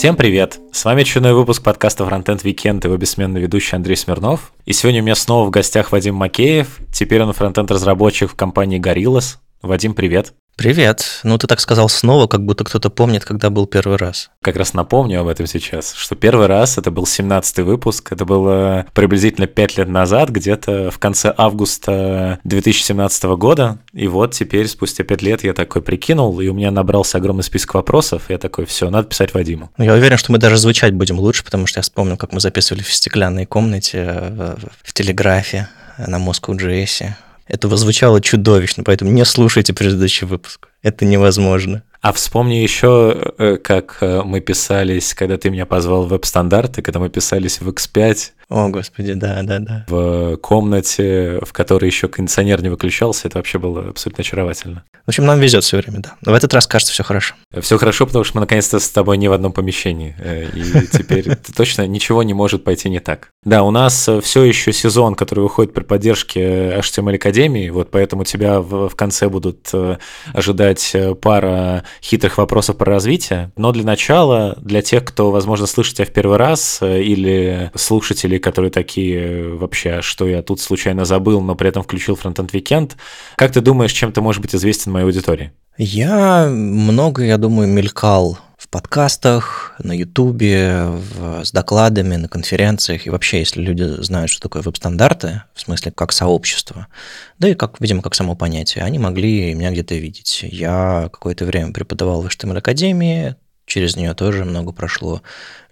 Всем привет! С вами очередной выпуск подкаста Frontend Weekend, его бессменный ведущий Андрей Смирнов. И сегодня у меня снова в гостях Вадим Макеев. Теперь он фронтенд-разработчик в компании Gorillas. Вадим, привет! Привет. Ну, ты так сказал снова, как будто кто-то помнит, когда был первый раз. Как раз напомню об этом сейчас, что первый раз это был 17-й выпуск, это было приблизительно 5 лет назад, где-то в конце августа 2017 года. И вот теперь, спустя 5 лет, я такой прикинул, и у меня набрался огромный список вопросов, и я такой, все, надо писать Вадиму. Я уверен, что мы даже звучать будем лучше, потому что я вспомнил, как мы записывали в стеклянной комнате, э, в, телеграфе на Moscow JS. Это звучало чудовищно, поэтому не слушайте предыдущий выпуск. Это невозможно. А вспомни еще, э, как э, мы писались, когда ты меня позвал в веб-стандарты, когда мы писались в X5. О, господи, да, да, да. В комнате, в которой еще кондиционер не выключался, это вообще было абсолютно очаровательно. В общем, нам везет все время, да. Но в этот раз, кажется, все хорошо. Все хорошо, потому что мы наконец-то с тобой не в одном помещении. Э, и теперь точно ничего не может пойти не так. Да, у нас все еще сезон, который выходит при поддержке HTML Академии, вот поэтому тебя в конце будут ожидать пара хитрых вопросов про развитие. Но для начала, для тех, кто, возможно, слышит тебя в первый раз, э, или слушатели, которые такие э, вообще, «А что я тут случайно забыл, но при этом включил Frontend Weekend, как ты думаешь, чем ты можешь быть известен моей аудитории? Я много, я думаю, мелькал подкастах, на Ютубе, с докладами, на конференциях. И вообще, если люди знают, что такое веб-стандарты, в смысле как сообщество, да и, как, видимо, как само понятие, они могли меня где-то видеть. Я какое-то время преподавал в HTML Академии, через нее тоже много прошло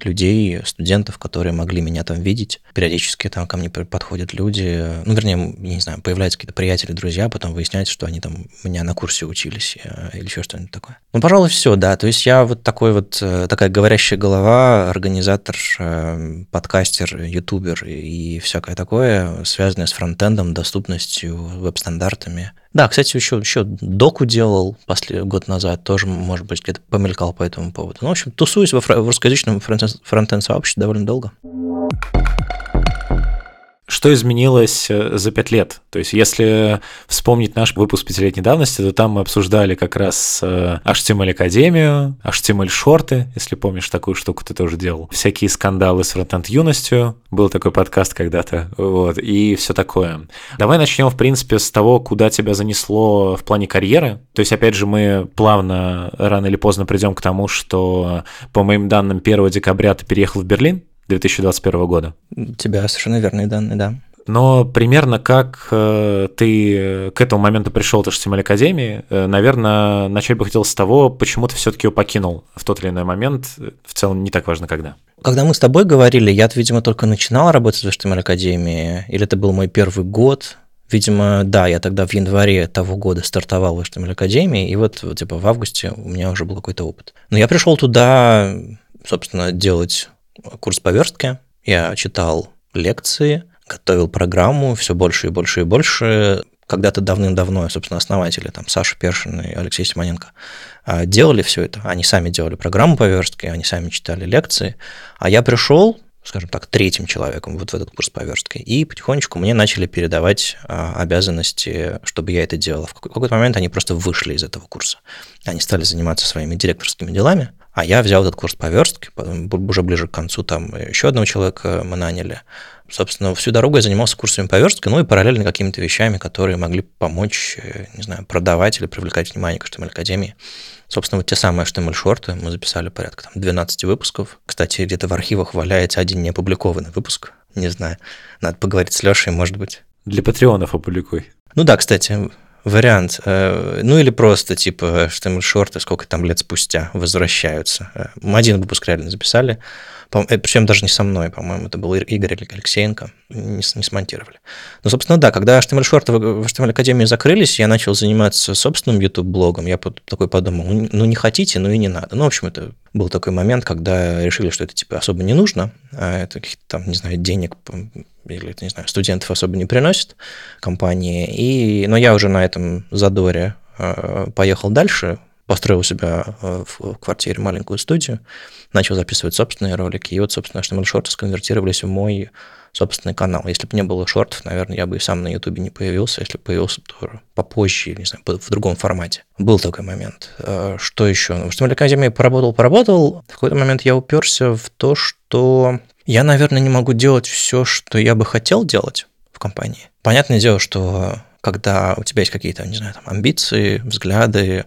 людей, студентов, которые могли меня там видеть. Периодически там ко мне подходят люди, ну, вернее, я не знаю, появляются какие-то приятели, друзья, потом выясняется, что они там у меня на курсе учились э, или еще что-нибудь такое. Ну, пожалуй, все, да. То есть я вот такой вот, э, такая говорящая голова, организатор, э, подкастер, ютубер и всякое такое, связанное с фронтендом, доступностью, веб-стандартами. Да, кстати, еще, еще доку делал после, год назад, тоже, может быть, где-то помелькал по этому поводу. Ну, в общем, тусуюсь во, в русскоязычном фронтенд-сообществе довольно долго. Что изменилось э, за пять лет? То есть, если вспомнить наш выпуск пятилетней давности, то там мы обсуждали как раз HTML Академию, HTML шорты, если помнишь такую штуку, ты тоже делал. Всякие скандалы с фронтенд юностью. Был такой подкаст когда-то. Вот, и все такое. Давай начнем, в принципе, с того, куда тебя занесло в плане карьеры. То есть, опять же, мы плавно, рано или поздно придем к тому, что, по моим данным, 1 декабря ты переехал в Берлин, 2021 года. У тебя совершенно верные данные, да. Но примерно как э, ты к этому моменту пришел от HTML Академии, э, наверное, начать бы хотел с того, почему ты все-таки его покинул в тот или иной момент. В целом не так важно, когда. Когда мы с тобой говорили, я, видимо, только начинал работать в HTML Академии, или это был мой первый год, Видимо, да, я тогда в январе того года стартовал в HTML Академии, и вот, вот типа в августе у меня уже был какой-то опыт. Но я пришел туда, собственно, делать курс по верстке, я читал лекции, готовил программу все больше и больше и больше. Когда-то давным-давно, собственно, основатели, там, Саша Першин и Алексей Симоненко, а, делали все это. Они сами делали программу по верстке, они сами читали лекции. А я пришел, скажем так, третьим человеком вот в этот курс по верстке. И потихонечку мне начали передавать а, обязанности, чтобы я это делал. В какой-то момент они просто вышли из этого курса. Они стали заниматься своими директорскими делами, а я взял этот курс по верстке, уже ближе к концу там еще одного человека мы наняли. Собственно, всю дорогу я занимался курсами по верстке, ну и параллельно какими-то вещами, которые могли помочь, э, не знаю, продавать или привлекать внимание к HTML Академии. Собственно, вот те самые HTML-шорты мы записали порядка там, 12 выпусков. Кстати, где-то в архивах валяется один неопубликованный выпуск. Не знаю, надо поговорить с Лешей, может быть. Для патреонов опубликуй. Ну да, кстати, вариант. Э, ну или просто типа что мы шорты сколько там лет спустя возвращаются. Э, мы один выпуск реально записали. Э, Причем даже не со мной, по-моему, это был Игорь или Алексеенко. Не, не смонтировали. Ну, собственно, да, когда HTML шорты в HTML Академии закрылись, я начал заниматься собственным YouTube-блогом. Я такой подумал, ну, ну не хотите, ну и не надо. Ну, в общем, это был такой момент, когда решили, что это типа особо не нужно, а это каких-то там, не знаю, денег или, не знаю, студентов особо не приносит компании. И, но я уже на этом задоре э, поехал дальше, построил у себя э, в квартире маленькую студию, начал записывать собственные ролики, и вот, собственно, HTML шорты сконвертировались в мой собственный канал. Если бы не было шортов, наверное, я бы и сам на Ютубе не появился, если бы появился то попозже, не знаю, в другом формате. Был такой момент. Э, что еще? В HTML Академии поработал, поработал. В какой-то момент я уперся в то, что я, наверное, не могу делать все, что я бы хотел делать в компании. Понятное дело, что когда у тебя есть какие-то, не знаю, там, амбиции, взгляды,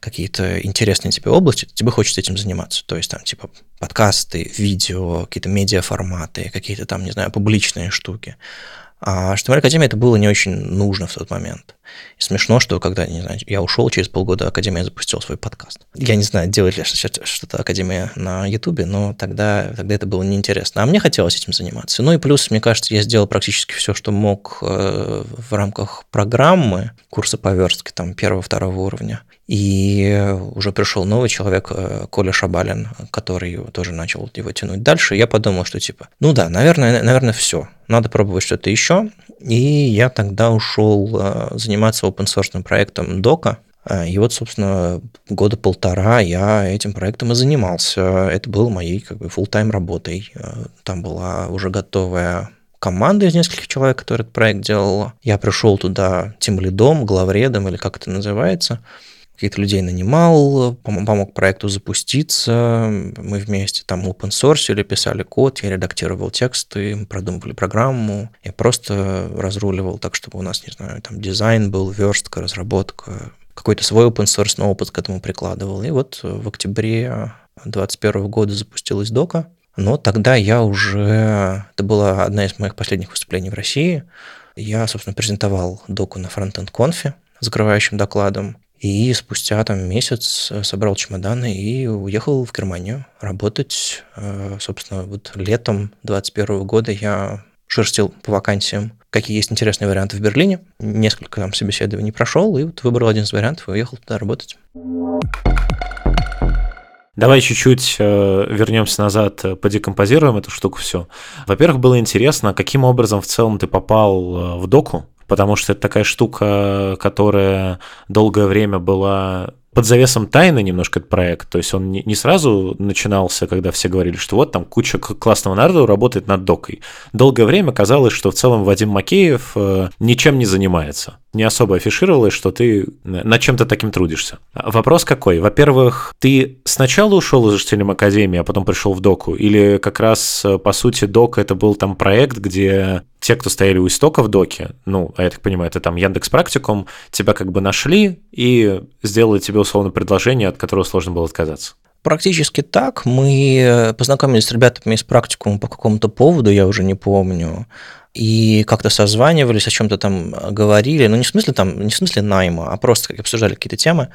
какие-то интересные тебе области, тебе хочется этим заниматься. То есть там типа подкасты, видео, какие-то медиаформаты, какие-то там, не знаю, публичные штуки. А HTML Академия это было не очень нужно в тот момент. И смешно, что когда, не знаю, я ушел, через полгода Академия запустила свой подкаст. Я не знаю, делает ли что-то Академия на Ютубе, но тогда, тогда это было неинтересно. А мне хотелось этим заниматься. Ну и плюс, мне кажется, я сделал практически все, что мог э, в рамках программы курса по там, первого-второго уровня. И уже пришел новый человек, э, Коля Шабалин, который тоже начал его тянуть дальше. Я подумал, что типа, ну да, наверное, наверное, все. Надо пробовать что-то еще. И я тогда ушел э, заниматься open source проектом Дока. Э, и вот, собственно, года полтора я этим проектом и занимался. Это было моей как бы full-time работой. Там была уже готовая команда из нескольких человек, которая этот проект делала. Я пришел туда тем лидом, главредом или как это называется – каких-то людей нанимал, помог проекту запуститься, мы вместе там open source или писали код, я редактировал тексты, продумывали программу, я просто разруливал так, чтобы у нас, не знаю, там дизайн был, верстка, разработка, какой-то свой open source опыт к этому прикладывал. И вот в октябре 2021 года запустилась дока, но тогда я уже... Это была одна из моих последних выступлений в России. Я, собственно, презентовал доку на Frontend Conf закрывающим докладом. И спустя там месяц э, собрал чемоданы и уехал в Германию работать. Э, собственно, вот летом 2021 года я шерстил по вакансиям, какие есть интересные варианты в Берлине. Несколько там собеседований прошел, и вот выбрал один из вариантов и уехал туда работать. Давай чуть-чуть э, вернемся назад, подекомпозируем эту штуку все. Во-первых, было интересно, каким образом в целом ты попал в доку, потому что это такая штука, которая долгое время была под завесом тайны немножко этот проект. То есть он не, сразу начинался, когда все говорили, что вот там куча классного народу работает над докой. Долгое время казалось, что в целом Вадим Макеев э, ничем не занимается. Не особо афишировалось, что ты над чем-то таким трудишься. Вопрос какой? Во-первых, ты сначала ушел из HTML Академии, а потом пришел в доку? Или как раз, э, по сути, док это был там проект, где те, кто стояли у истока в доке, ну, а я так понимаю, это там Яндекс Практикум, тебя как бы нашли и сделали тебе условно предложение, от которого сложно было отказаться. Практически так. Мы познакомились с ребятами из практикума по какому-то поводу, я уже не помню, и как-то созванивались, о чем-то там говорили, ну не в смысле там, не в смысле найма, а просто как обсуждали какие-то темы,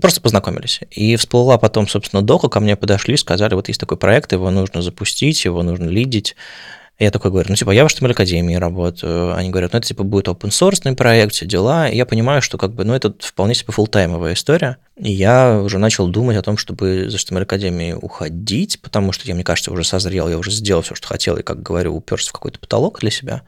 просто познакомились. И всплыла потом, собственно, дока, ко мне подошли, сказали, вот есть такой проект, его нужно запустить, его нужно лидить, я такой говорю, ну, типа, я в HTML Академии работаю. Они говорят, ну, это, типа, будет open source проект, все дела. И я понимаю, что, как бы, ну, это вполне себе фултаймовая история. И я уже начал думать о том, чтобы из HTML Академии уходить, потому что я, мне кажется, уже созрел, я уже сделал все, что хотел, и, как говорю, уперся в какой-то потолок для себя.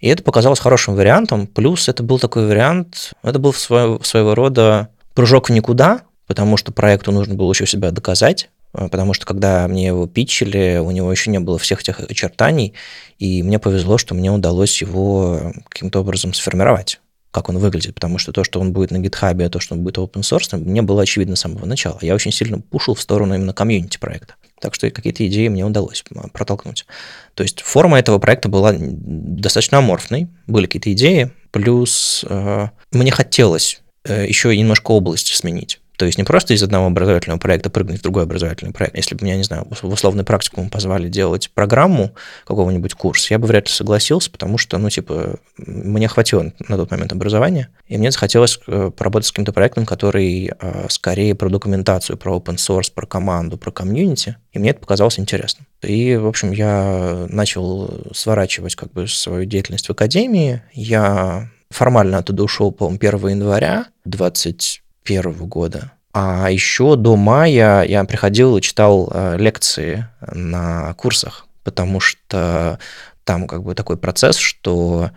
И это показалось хорошим вариантом. Плюс это был такой вариант, это был своего, своего рода прыжок в никуда, потому что проекту нужно было еще себя доказать, потому что когда мне его питчили, у него еще не было всех этих очертаний, и мне повезло, что мне удалось его каким-то образом сформировать как он выглядит, потому что то, что он будет на а то, что он будет open source, мне было очевидно с самого начала. Я очень сильно пушил в сторону именно комьюнити проекта. Так что какие-то идеи мне удалось протолкнуть. То есть форма этого проекта была достаточно аморфной, были какие-то идеи, плюс э, мне хотелось э, еще немножко область сменить. То есть не просто из одного образовательного проекта прыгнуть в другой образовательный проект. Если бы меня, не знаю, в условный практикум позвали делать программу какого-нибудь курса, я бы вряд ли согласился, потому что, ну, типа, мне хватило на тот момент образования, и мне захотелось э, поработать с каким-то проектом, который э, скорее про документацию, про open source, про команду, про комьюнити, и мне это показалось интересным. И, в общем, я начал сворачивать как бы свою деятельность в академии. Я формально оттуда ушел, по-моему, 1 января 20 2021 года. А еще до мая я приходил и читал э, лекции на курсах, потому что там как бы такой процесс, что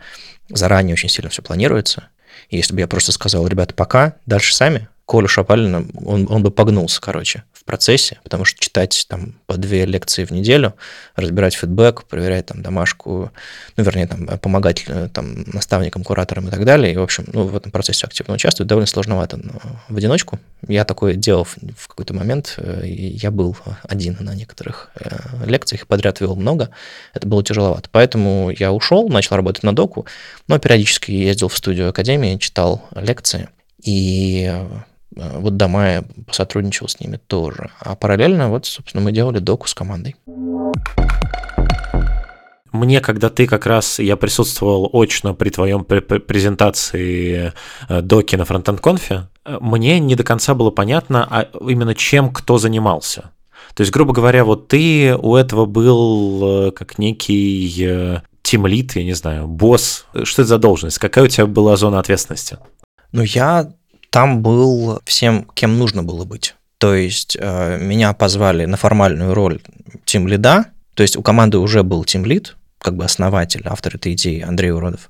заранее очень сильно все планируется. И если бы я просто сказал, ребята, пока, дальше сами, Колю Шапалина, он, он бы погнулся, короче, процессе, потому что читать там по две лекции в неделю, разбирать фидбэк, проверять там домашку, ну, вернее, там, помогать э, там наставникам, кураторам и так далее, и, в общем, ну, в этом процессе активно участвовать довольно сложновато но в одиночку. Я такое делал в какой-то момент, э, и я был один на некоторых э, лекциях, подряд вел много, это было тяжеловато. Поэтому я ушел, начал работать на доку, но периодически ездил в студию Академии, читал лекции, и вот до мая посотрудничал с ними тоже. А параллельно, вот, собственно, мы делали доку с командой. Мне, когда ты как раз, я присутствовал очно при твоем презентации э, доки на фронтенд конфе, э, мне не до конца было понятно, а именно чем кто занимался. То есть, грубо говоря, вот ты у этого был как некий тимлит, я не знаю, босс. Что это за должность? Какая у тебя была зона ответственности? Ну, я там был всем, кем нужно было быть. То есть э, меня позвали на формальную роль тим лида, то есть у команды уже был тим лид, как бы основатель, автор этой идеи Андрей Уродов.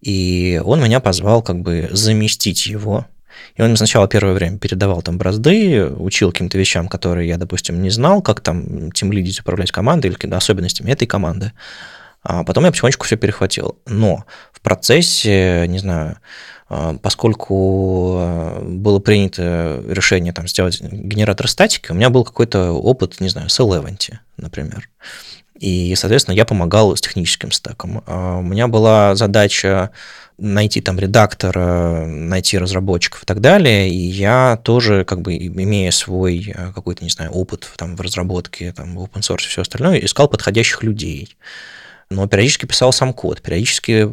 И он меня позвал как бы заместить его. И он сначала первое время передавал там бразды, учил каким-то вещам, которые я, допустим, не знал, как там тем лидить, управлять командой или какими-то особенностями этой команды. А потом я потихонечку все перехватил. Но в процессе, не знаю, поскольку а, было принято решение там, сделать генератор статики, у меня был какой-то опыт, не знаю, с Eleventy, например. И, соответственно, я помогал с техническим стеком. А, у меня была задача найти там редактора, найти разработчиков и так далее, и я тоже, как бы, имея свой какой-то, не знаю, опыт там, в разработке, там, в open source и все остальное, искал подходящих людей. Но периодически писал сам код, периодически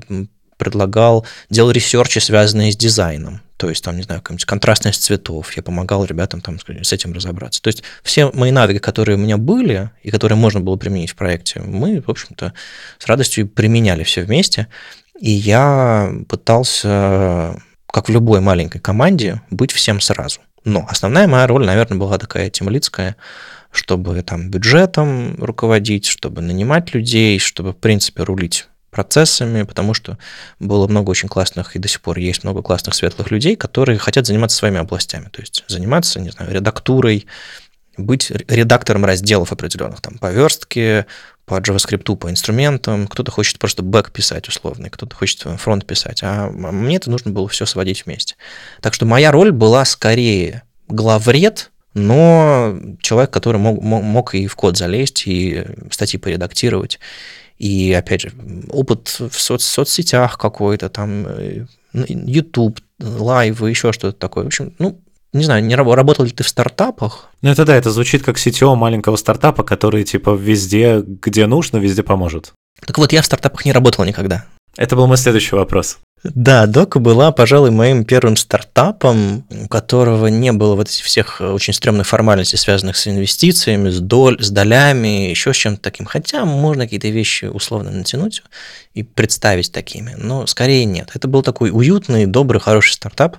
предлагал, делал ресерчи, связанные с дизайном. То есть, там, не знаю, контрастность цветов. Я помогал ребятам там, с этим разобраться. То есть, все мои навыки, которые у меня были и которые можно было применить в проекте, мы, в общем-то, с радостью применяли все вместе. И я пытался, как в любой маленькой команде, быть всем сразу. Но основная моя роль, наверное, была такая темлицкая, чтобы там бюджетом руководить, чтобы нанимать людей, чтобы, в принципе, рулить процессами, потому что было много очень классных, и до сих пор есть много классных светлых людей, которые хотят заниматься своими областями, то есть заниматься, не знаю, редактурой, быть редактором разделов определенных, там, по верстке, по JavaScript, по инструментам, кто-то хочет просто бэк писать условный, кто-то хочет фронт писать, а мне это нужно было все сводить вместе. Так что моя роль была скорее главред, но человек, который мог, мог и в код залезть, и статьи поредактировать, и, опять же, опыт в соц соцсетях какой-то, там, э, YouTube, лайвы, еще что-то такое. В общем, ну, не знаю, не работал ли ты в стартапах? Ну, это да, это звучит как CTO маленького стартапа, который, типа, везде, где нужно, везде поможет. Так вот, я в стартапах не работал никогда. Это был мой следующий вопрос. Да, Дока была, пожалуй, моим первым стартапом, у которого не было вот этих всех очень стрёмных формальностей, связанных с инвестициями, с, доль, с долями, еще с чем-то таким. Хотя можно какие-то вещи условно натянуть и представить такими, но скорее нет. Это был такой уютный, добрый, хороший стартап,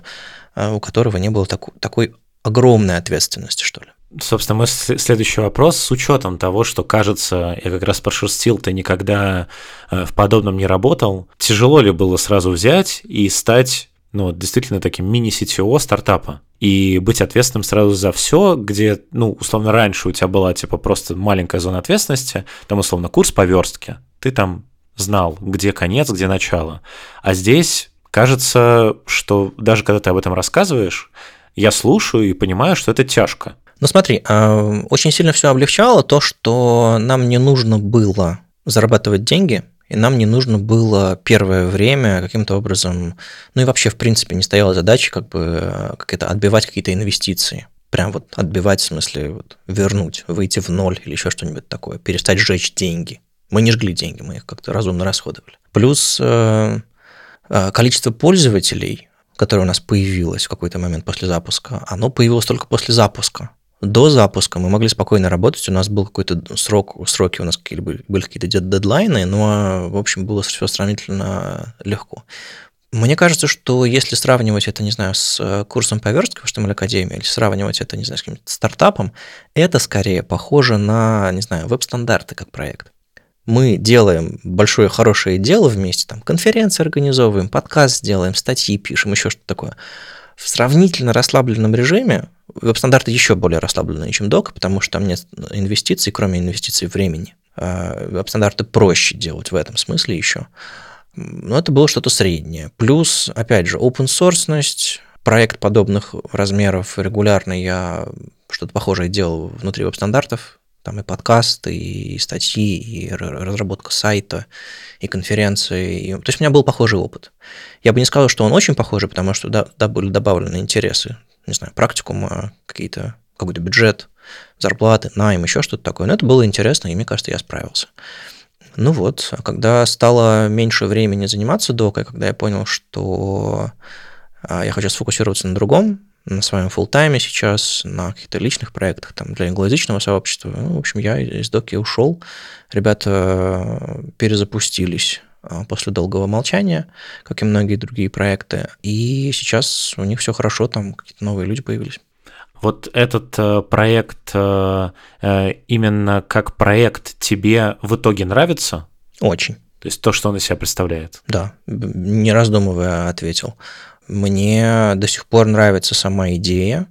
э, у которого не было такой, такой огромной ответственности, что ли. Собственно, мой следующий вопрос с учетом того, что, кажется, я как раз прошерстил, ты никогда э, в подобном не работал. Тяжело ли было сразу взять и стать, ну, действительно таким мини-CTO стартапа? И быть ответственным сразу за все, где, ну, условно, раньше у тебя была, типа, просто маленькая зона ответственности, там, условно, курс по верстке. Ты там знал, где конец, где начало. А здесь кажется, что даже когда ты об этом рассказываешь, я слушаю и понимаю, что это тяжко. Ну смотри, а, очень сильно все облегчало то, что нам не нужно было зарабатывать деньги, и нам не нужно было первое время каким-то образом, ну и вообще, в принципе, не стояла задача как бы как это, отбивать какие-то инвестиции. Прям вот отбивать, в смысле, вот, вернуть, выйти в ноль или еще что-нибудь такое, перестать сжечь деньги. Мы не жгли деньги, мы их как-то разумно расходовали. Плюс э, э количество пользователей, которое у нас появилось в какой-то момент после запуска, оно появилось только после запуска до запуска мы могли спокойно работать, у нас был какой-то срок, сроки у нас какие были, были какие-то дедлайны, но, в общем, было все сравнительно легко. Мне кажется, что если сравнивать это, не знаю, с курсом по верстке в HTML Академии, или сравнивать это, не знаю, с каким-то стартапом, это скорее похоже на, не знаю, веб-стандарты как проект. Мы делаем большое хорошее дело вместе, там, конференции организовываем, подкаст делаем, статьи пишем, еще что-то такое – в сравнительно расслабленном режиме веб-стандарты еще более расслабленные, чем док, потому что там нет инвестиций, кроме инвестиций времени. А веб-стандарты проще делать в этом смысле еще. Но это было что-то среднее. Плюс, опять же, open source, проект подобных размеров регулярно я что-то похожее делал внутри веб-стандартов, там и подкасты, и статьи, и разработка сайта, и конференции. И... То есть у меня был похожий опыт. Я бы не сказал, что он очень похожий, потому что да, да были добавлены интересы, не знаю, практикум, какие-то, какой-то бюджет, зарплаты, найм, еще что-то такое. Но это было интересно, и мне кажется, я справился. Ну вот, когда стало меньше времени заниматься докой, когда я понял, что а, я хочу сфокусироваться на другом, на своем full тайме сейчас, на каких-то личных проектах там, для англоязычного сообщества. Ну, в общем, я из доки ушел. Ребята э, перезапустились после долгого молчания, как и многие другие проекты. И сейчас у них все хорошо, там какие-то новые люди появились. Вот этот э, проект э, э, именно как проект тебе в итоге нравится? Очень. То есть то, что он из себя представляет? Да, не раздумывая ответил. Мне до сих пор нравится сама идея.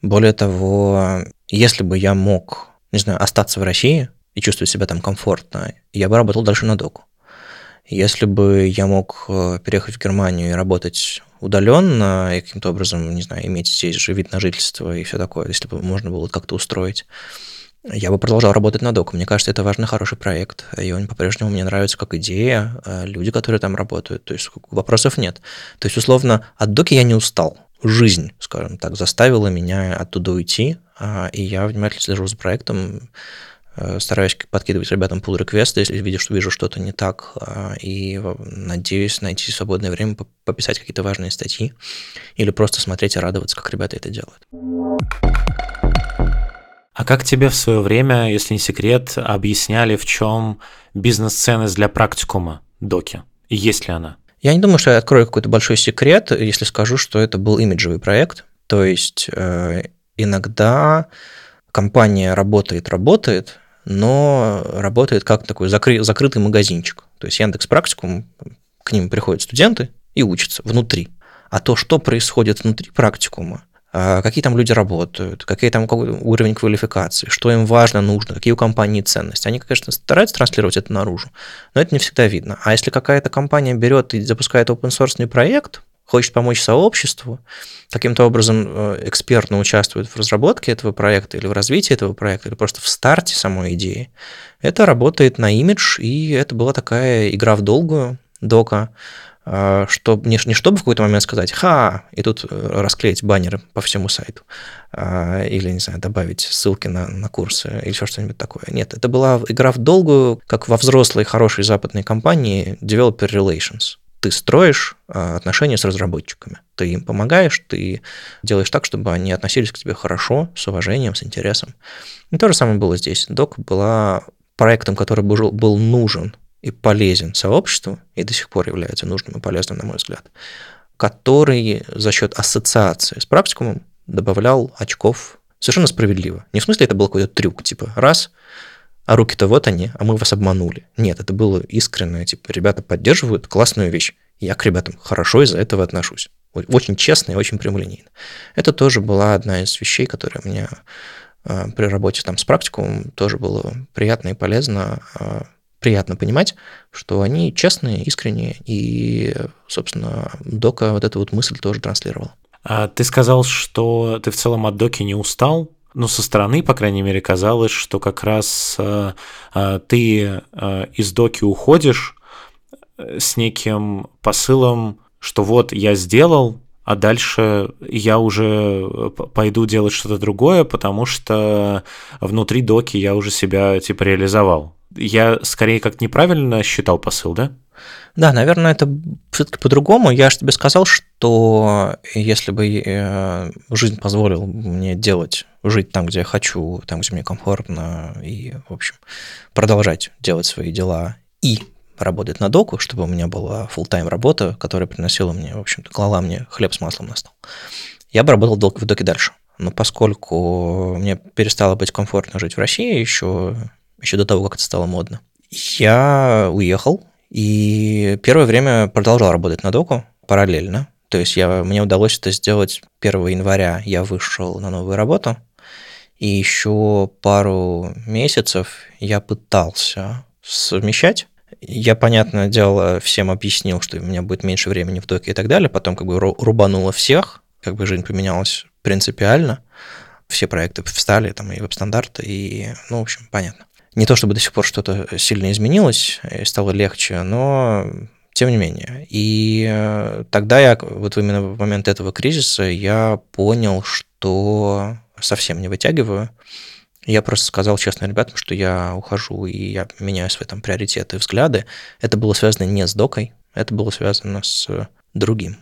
Более того, если бы я мог, не знаю, остаться в России и чувствовать себя там комфортно, я бы работал дальше на доку. Если бы я мог э, переехать в Германию и работать удаленно и каким-то образом, не знаю, иметь здесь же вид на жительство и все такое, если бы можно было как-то устроить, я бы продолжал работать на доку. Мне кажется, это важный, хороший проект, и он по-прежнему мне нравится как идея, э, люди, которые там работают, то есть вопросов нет. То есть, условно, от доки я не устал. Жизнь, скажем так, заставила меня оттуда уйти, а, и я внимательно слежу за проектом, стараюсь подкидывать ребятам pull реквесты если вижу, что вижу что-то не так, а, и надеюсь найти свободное время пописать какие-то важные статьи или просто смотреть и радоваться, как ребята это делают. А как тебе в свое время, если не секрет, объясняли, в чем бизнес-ценность для практикума доки? И есть ли она? Я не думаю, что я открою какой-то большой секрет, если скажу, что это был имиджевый проект. То есть э, иногда компания работает, работает, но работает как такой закры- закрытый магазинчик. То есть Яндекс Практикум, к ним приходят студенты и учатся внутри. А то, что происходит внутри практикума, а, какие там люди работают, какие там какой уровень квалификации, что им важно, нужно, какие у компании ценности. Они, конечно, стараются транслировать это наружу, но это не всегда видно. А если какая-то компания берет и запускает open source проект, хочет помочь сообществу, каким-то образом э, экспертно участвует в разработке этого проекта или в развитии этого проекта, или просто в старте самой идеи, это работает на имидж, и это была такая игра в долгую, дока, э, что не, не чтобы в какой-то момент сказать «ха!» и тут э, расклеить баннеры по всему сайту, или, не знаю, добавить ссылки на, на курсы или еще что-нибудь такое. Нет, это была игра в долгую, как во взрослой хорошей западной компании Developer Relations – ты строишь а, отношения с разработчиками. Ты им помогаешь, ты делаешь так, чтобы они относились к тебе хорошо, с уважением, с интересом. И то же самое было здесь. Док была проектом, который был, нужен и полезен сообществу, и до сих пор является нужным и полезным, на мой взгляд, который за счет ассоциации с практикумом добавлял очков совершенно справедливо. Не в смысле это был какой-то трюк, типа раз – а руки-то вот они, а мы вас обманули. Нет, это было искренне, типа, ребята поддерживают классную вещь. Я к ребятам хорошо из-за этого отношусь. Очень честно и очень прямолинейно. Это тоже была одна из вещей, которая мне а, при работе там с практикумом тоже было приятно и полезно, а, приятно понимать, что они честные, искренние, и, собственно, Дока вот эту вот мысль тоже транслировал. А ты сказал, что ты в целом от Доки не устал, ну, со стороны, по крайней мере, казалось, что как раз э, э, ты э, из доки уходишь э, с неким посылом, что вот я сделал, а дальше я уже э, пойду делать что-то другое, потому что внутри доки я уже себя типа реализовал. Я скорее как неправильно считал посыл, да? Да, наверное, это все-таки по-другому. Я же тебе сказал, что если бы э, жизнь позволила мне делать, жить там, где я хочу, там, где мне комфортно, и, в общем, продолжать делать свои дела и работать на доку, чтобы у меня была full-time работа, которая приносила мне, в общем-то, клала мне хлеб с маслом на стол, я бы работал в доке дальше. Но поскольку мне перестало быть комфортно жить в России еще, еще до того, как это стало модно, я уехал и первое время продолжал работать на доку параллельно. То есть я, мне удалось это сделать 1 января. Я вышел на новую работу, и еще пару месяцев я пытался совмещать. Я, понятное дело, всем объяснил, что у меня будет меньше времени в доке и так далее. Потом как бы рубануло всех, как бы жизнь поменялась принципиально. Все проекты встали, там и веб-стандарты, и, ну, в общем, понятно. Не то чтобы до сих пор что-то сильно изменилось и стало легче, но тем не менее. И э, тогда я, вот именно в момент этого кризиса, я понял, что совсем не вытягиваю. Я просто сказал честно ребятам, что я ухожу и я меняю свои там приоритеты и взгляды. Это было связано не с докой, это было связано с другим.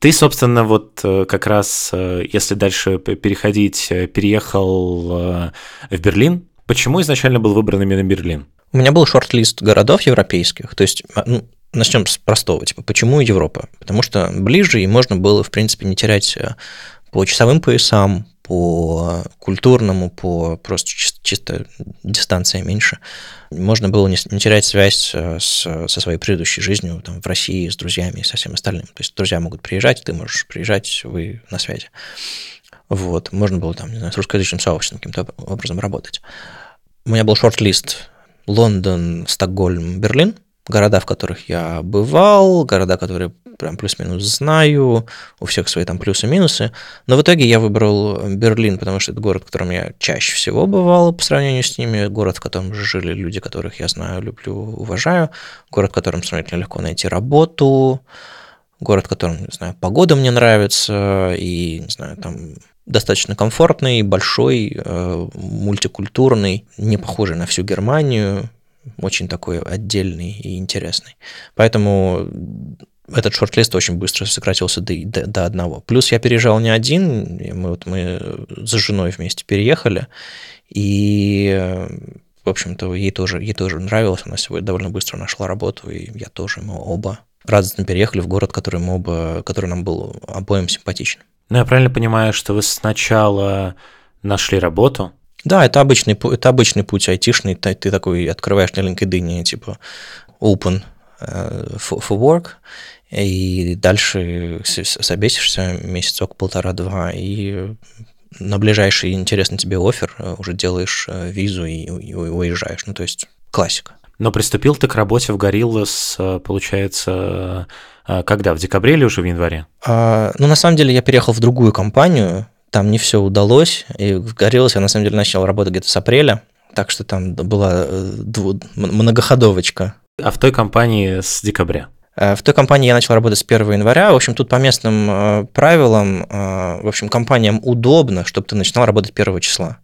Ты, собственно, вот э, как раз, э, если дальше переходить, переехал в Берлин. Почему изначально был выбран именно Берлин? У меня был шорт-лист городов европейских, то есть а, ну, начнем с простого, типа, почему Европа? Потому что ближе, и можно было, в принципе, не терять э, по часовым поясам, по культурному, по просто чисто, чисто дистанция меньше. Можно было не, не терять связь э, с, со своей предыдущей жизнью там, в России, с друзьями и со всем остальным. То есть друзья могут приезжать, ты можешь приезжать, вы на связи. Вот. Можно было там, не знаю, с русскоязычным сообществом каким-то образом работать. У меня был шорт-лист Лондон, Стокгольм, Берлин, города, в которых я бывал, города, которые прям плюс-минус знаю, у всех свои там плюсы-минусы. Но в итоге я выбрал Берлин, потому что это город, в котором я чаще всего бывал по сравнению с ними, город, в котором жили люди, которых я знаю, люблю, уважаю, город, в котором сравнительно легко найти работу, город, в котором, не знаю, погода мне нравится, и, не знаю, там достаточно комфортный, большой, э, мультикультурный, не похожий на всю Германию, очень такой отдельный и интересный. Поэтому этот шорт-лист очень быстро сократился до, до, до одного. Плюс я переезжал не один, мы, вот мы с женой вместе переехали, и, в общем-то, ей тоже, ей тоже нравилось, она сегодня довольно быстро нашла работу, и я тоже, мы оба радостно переехали в город, который, мы оба, который нам был обоим симпатичен. Ну, я правильно понимаю, что вы сначала нашли работу? Да, это обычный, это обычный путь айтишный. Ты, ты такой открываешь на LinkedIn, типа open э, for, for work, и дальше собесишься месяцок, полтора-два, и на ближайший интересный тебе офер э, уже делаешь э, визу и, и уезжаешь. Ну, то есть классика. Но приступил ты к работе в Gorillaz, получается, когда? В декабре или уже в январе? А, ну, на самом деле, я переехал в другую компанию, там не все удалось, и Горелось я на самом деле начал работать где-то с апреля, так что там была э, многоходовочка. А в той компании с декабря? Э, в той компании я начал работать с 1 января. В общем, тут по местным э, правилам, в общем, компаниям удобно, чтобы ты начинал работать 1 числа.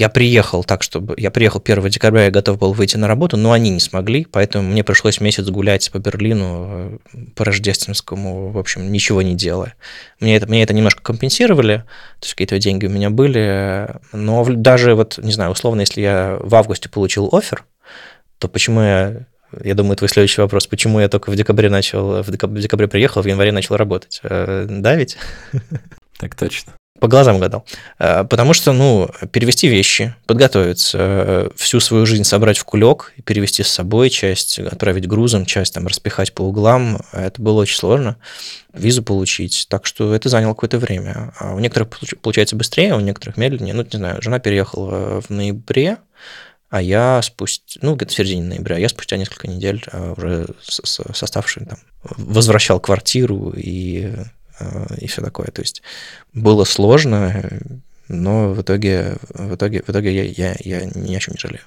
Я приехал так, чтобы... Я приехал 1 декабря, я готов был выйти на работу, но они не смогли, поэтому мне пришлось месяц гулять по Берлину, э, по рождественскому, в общем, ничего не делая. Мне это, мне это немножко компенсировали, то есть какие-то деньги у меня были, но даже вот, не знаю, условно, если я в августе получил офер, то почему я я думаю, твой следующий вопрос, почему я только в декабре начал, в декабре, в декабре приехал, в январе начал работать. Э, да ведь? Так точно. По глазам гадал. Э, потому что, ну, перевести вещи, подготовиться, э, всю свою жизнь собрать в кулек перевести с собой часть, отправить грузом, часть там распихать по углам, это было очень сложно. Визу получить. Так что это заняло какое-то время. А у некоторых получается быстрее, у некоторых медленнее. Ну, не знаю, жена переехала в ноябре, а я спустя, ну, где-то в середине ноября, я спустя несколько недель э, уже с, с, с оставшим там возвращал квартиру и и все такое. То есть было сложно, но в итоге, в итоге, в итоге я, я, я ни о чем не жалею.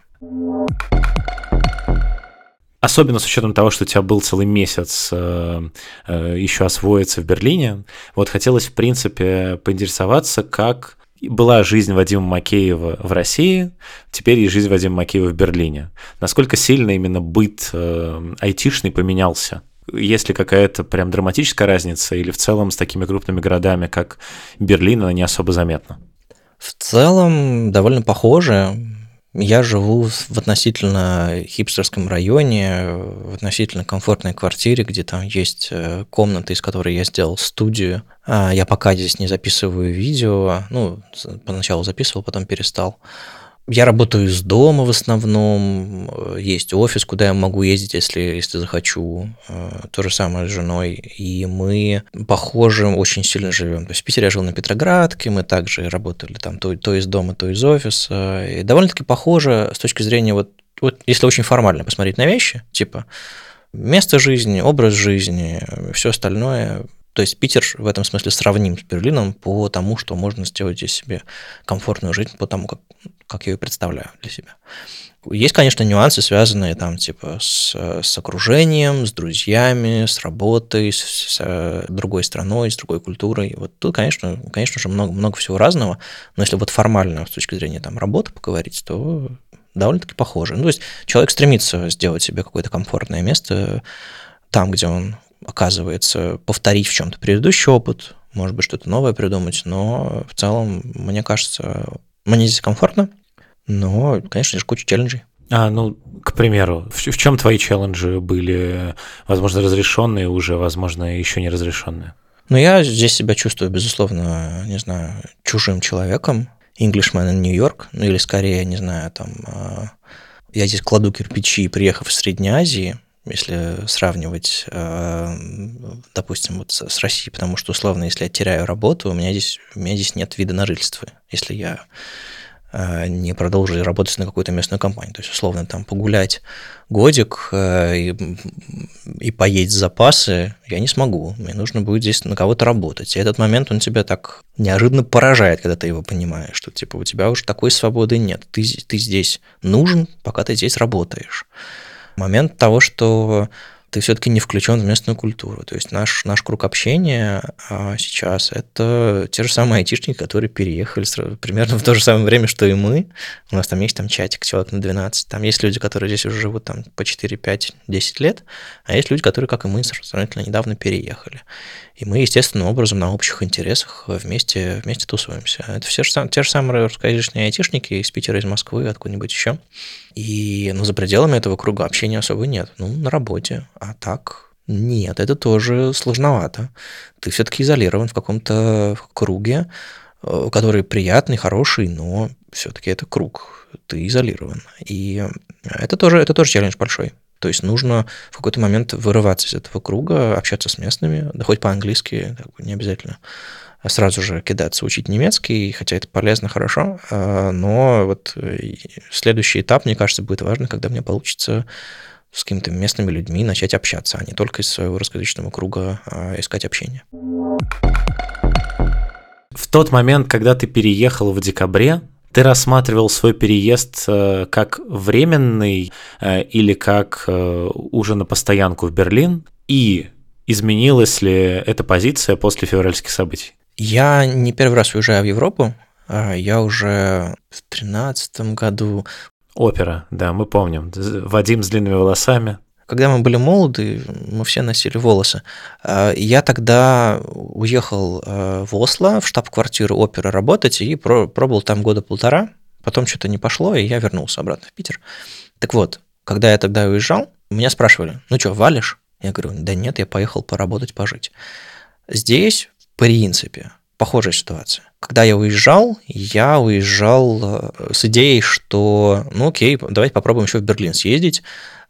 Особенно с учетом того, что у тебя был целый месяц э, э, еще освоиться в Берлине. Вот хотелось, в принципе, поинтересоваться, как была жизнь Вадима Макеева в России, теперь и жизнь Вадима Макеева в Берлине. Насколько сильно именно быт э, айтишный поменялся? Есть ли какая-то прям драматическая разница или в целом с такими крупными городами, как Берлин, она не особо заметна? В целом довольно похоже. Я живу в относительно хипстерском районе, в относительно комфортной квартире, где там есть э, комната, из которой я сделал студию. А, я пока здесь не записываю видео, ну, поначалу записывал, потом перестал. Я работаю из дома в основном, есть офис, куда я могу ездить, если, если захочу. Э, то же самое с женой. И мы, похоже, очень сильно живем. То есть в Питере я жил на Петроградке, мы также работали там то, то из дома, то из офиса. И довольно-таки похоже с точки зрения вот, вот если очень формально посмотреть на вещи, типа место жизни, образ жизни, все остальное то есть Питер в этом смысле сравним с Берлином по тому, что можно сделать здесь себе комфортную жизнь, по тому, как, как я ее представляю для себя. Есть, конечно, нюансы, связанные там, типа, с, с окружением, с друзьями, с работой, с, с другой страной, с другой культурой. Вот тут, конечно, конечно же, много, много всего разного, но если вот формально с точки зрения там, работы поговорить, то довольно-таки похоже. Ну, то есть человек стремится сделать себе какое-то комфортное место там, где он оказывается, повторить в чем-то предыдущий опыт, может быть, что-то новое придумать, но в целом, мне кажется, мне здесь комфортно, но, конечно, есть куча челленджей. А, ну, к примеру, в, в чем твои челленджи были, возможно, разрешенные уже, возможно, еще не разрешенные? Ну, я здесь себя чувствую, безусловно, не знаю, чужим человеком, Englishman in New York, ну или скорее, не знаю, там, а, я здесь кладу кирпичи, приехав из Средней Азии, если сравнивать, э, допустим, вот с Россией, потому что, условно, если я теряю работу, у меня здесь, у меня здесь нет вида на жительство, если я э, не продолжу работать на какую-то местную компанию. То есть, условно, там погулять годик э, и, и поесть запасы я не смогу. Мне нужно будет здесь на кого-то работать. И этот момент, он тебя так неожиданно поражает, когда ты его понимаешь, что типа у тебя уже такой свободы нет. Ты, ты здесь нужен, пока ты здесь работаешь момент того, что ты все-таки не включен в местную культуру. То есть наш, наш круг общения а, сейчас – это те же самые айтишники, которые переехали примерно в то же самое время, что и мы. У нас там есть там чатик, человек на 12. Там есть люди, которые здесь уже живут там по 4, 5, 10 лет, а есть люди, которые, как и мы, сравнительно недавно переехали. И мы, естественным образом, на общих интересах вместе, вместе тусуемся. Это все же, те же самые русскоязычные айтишники из Питера, из Москвы, откуда-нибудь еще. И ну, за пределами этого круга общения особо нет. Ну, на работе. А так нет, это тоже сложновато. Ты все-таки изолирован в каком-то круге, э, который приятный, хороший, но все-таки это круг. Ты изолирован. И это тоже, это тоже челлендж большой. То есть нужно в какой-то момент вырываться из этого круга, общаться с местными, да хоть по-английски, не обязательно сразу же кидаться учить немецкий, хотя это полезно, хорошо, а, но вот э, следующий этап, мне кажется, будет важно, когда мне получится с какими-то местными людьми начать общаться, а не только из своего русскоязычного круга а искать общение. В тот момент, когда ты переехал в декабре, ты рассматривал свой переезд э, как временный э, или как уже на постоянку в Берлин? И изменилась ли эта позиция после февральских событий? Я не первый раз уезжаю в Европу. А я уже в тринадцатом году... Опера, да, мы помним. Вадим с длинными волосами. Когда мы были молоды, мы все носили волосы. А я тогда уехал а, в Осло, в штаб-квартиру оперы работать, и пробовал там года полтора. Потом что-то не пошло, и я вернулся обратно в Питер. Так вот, когда я тогда уезжал, меня спрашивали, ну что, валишь? Я говорю, да нет, я поехал поработать, пожить. Здесь принципе, похожая ситуация. Когда я уезжал, я уезжал э, с идеей, что, ну окей, давайте попробуем еще в Берлин съездить.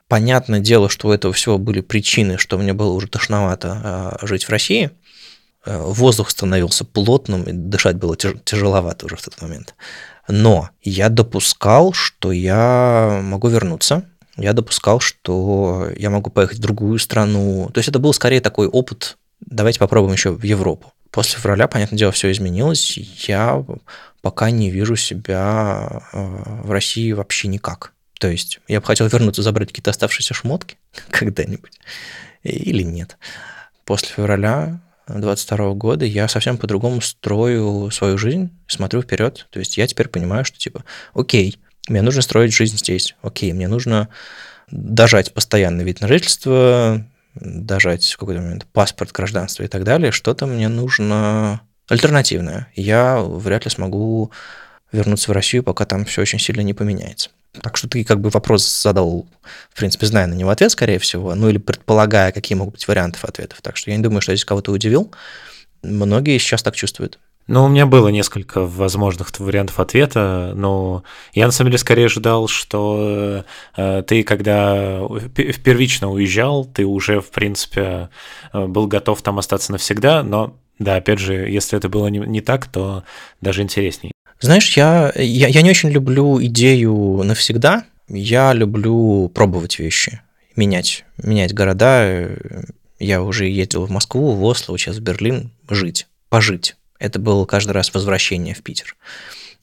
Понятное дело, что у этого всего были причины, что мне было уже тошновато э, жить в России. Э, воздух становился плотным, и дышать было тяжеловато уже в тот момент. Но я допускал, что я могу вернуться, я допускал, что я могу поехать в другую страну. То есть это был скорее такой опыт давайте попробуем еще в Европу. После февраля, понятное дело, все изменилось. Я пока не вижу себя э, в России вообще никак. То есть я бы хотел вернуться, забрать какие-то оставшиеся шмотки когда-нибудь или нет. После февраля 22 года я совсем по-другому строю свою жизнь, смотрю вперед. То есть я теперь понимаю, что типа, окей, мне нужно строить жизнь здесь, окей, мне нужно дожать постоянный вид на жительство, дожать в какой-то момент паспорт, гражданство и так далее, что-то мне нужно альтернативное. Я вряд ли смогу вернуться в Россию, пока там все очень сильно не поменяется. Так что ты как бы вопрос задал, в принципе, зная на него ответ, скорее всего, ну или предполагая, какие могут быть варианты ответов. Так что я не думаю, что я здесь кого-то удивил. Многие сейчас так чувствуют. Ну, у меня было несколько возможных вариантов ответа, но я на самом деле скорее ожидал, что э, ты, когда первично уезжал, ты уже, в принципе, э, был готов там остаться навсегда, но да, опять же, если это было не, не так, то даже интересней. Знаешь, я, я, я не очень люблю идею навсегда, я люблю пробовать вещи, менять, менять города. Я уже ездил в Москву, в Осло, сейчас в Берлин жить, пожить это было каждый раз возвращение в Питер.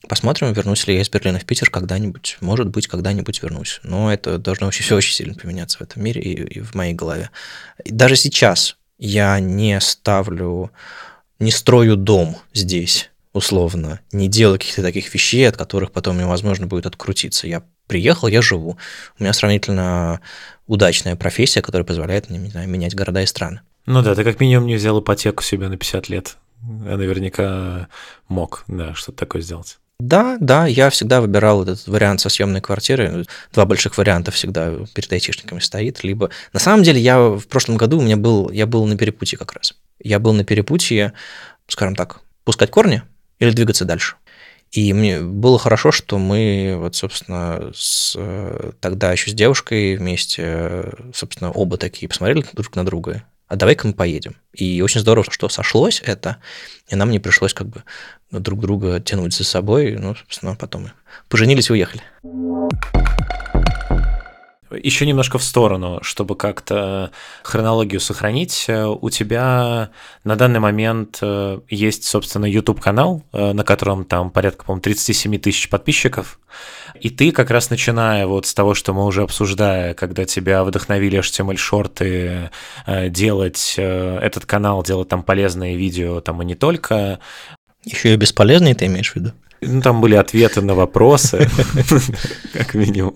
Посмотрим, вернусь ли я из Берлина в Питер когда-нибудь. Может быть, когда-нибудь вернусь. Но это должно вообще все очень сильно поменяться в этом мире и, и в моей голове. И даже сейчас я не ставлю, не строю дом здесь, условно, не делаю каких-то таких вещей, от которых потом невозможно будет открутиться. Я приехал, я живу. У меня сравнительно удачная профессия, которая позволяет мне, не знаю, менять города и страны. Ну да, ты как минимум не взял ипотеку себе на 50 лет я наверняка мог, да, что-то такое сделать. Да, да, я всегда выбирал этот вариант со съемной квартиры. Два больших варианта всегда перед айтишниками стоит. Либо на самом деле я в прошлом году у меня был, я был на перепутье как раз. Я был на перепутье, скажем так, пускать корни или двигаться дальше. И мне было хорошо, что мы, вот, собственно, с, тогда еще с девушкой вместе, собственно, оба такие посмотрели друг на друга а давай-ка мы поедем. И очень здорово, что сошлось это, и нам не пришлось как бы друг друга тянуть за собой, ну, собственно, потом мы поженились и уехали. Еще немножко в сторону, чтобы как-то хронологию сохранить. У тебя на данный момент э, есть, собственно, YouTube-канал, э, на котором там порядка, по-моему, 37 тысяч подписчиков. И ты как раз начиная вот с того, что мы уже обсуждая, когда тебя вдохновили HTML-шорты э, делать этот канал, делать там полезные видео, там и не только. Еще и бесполезные ты имеешь в виду? Ну, там были ответы на вопросы, как минимум.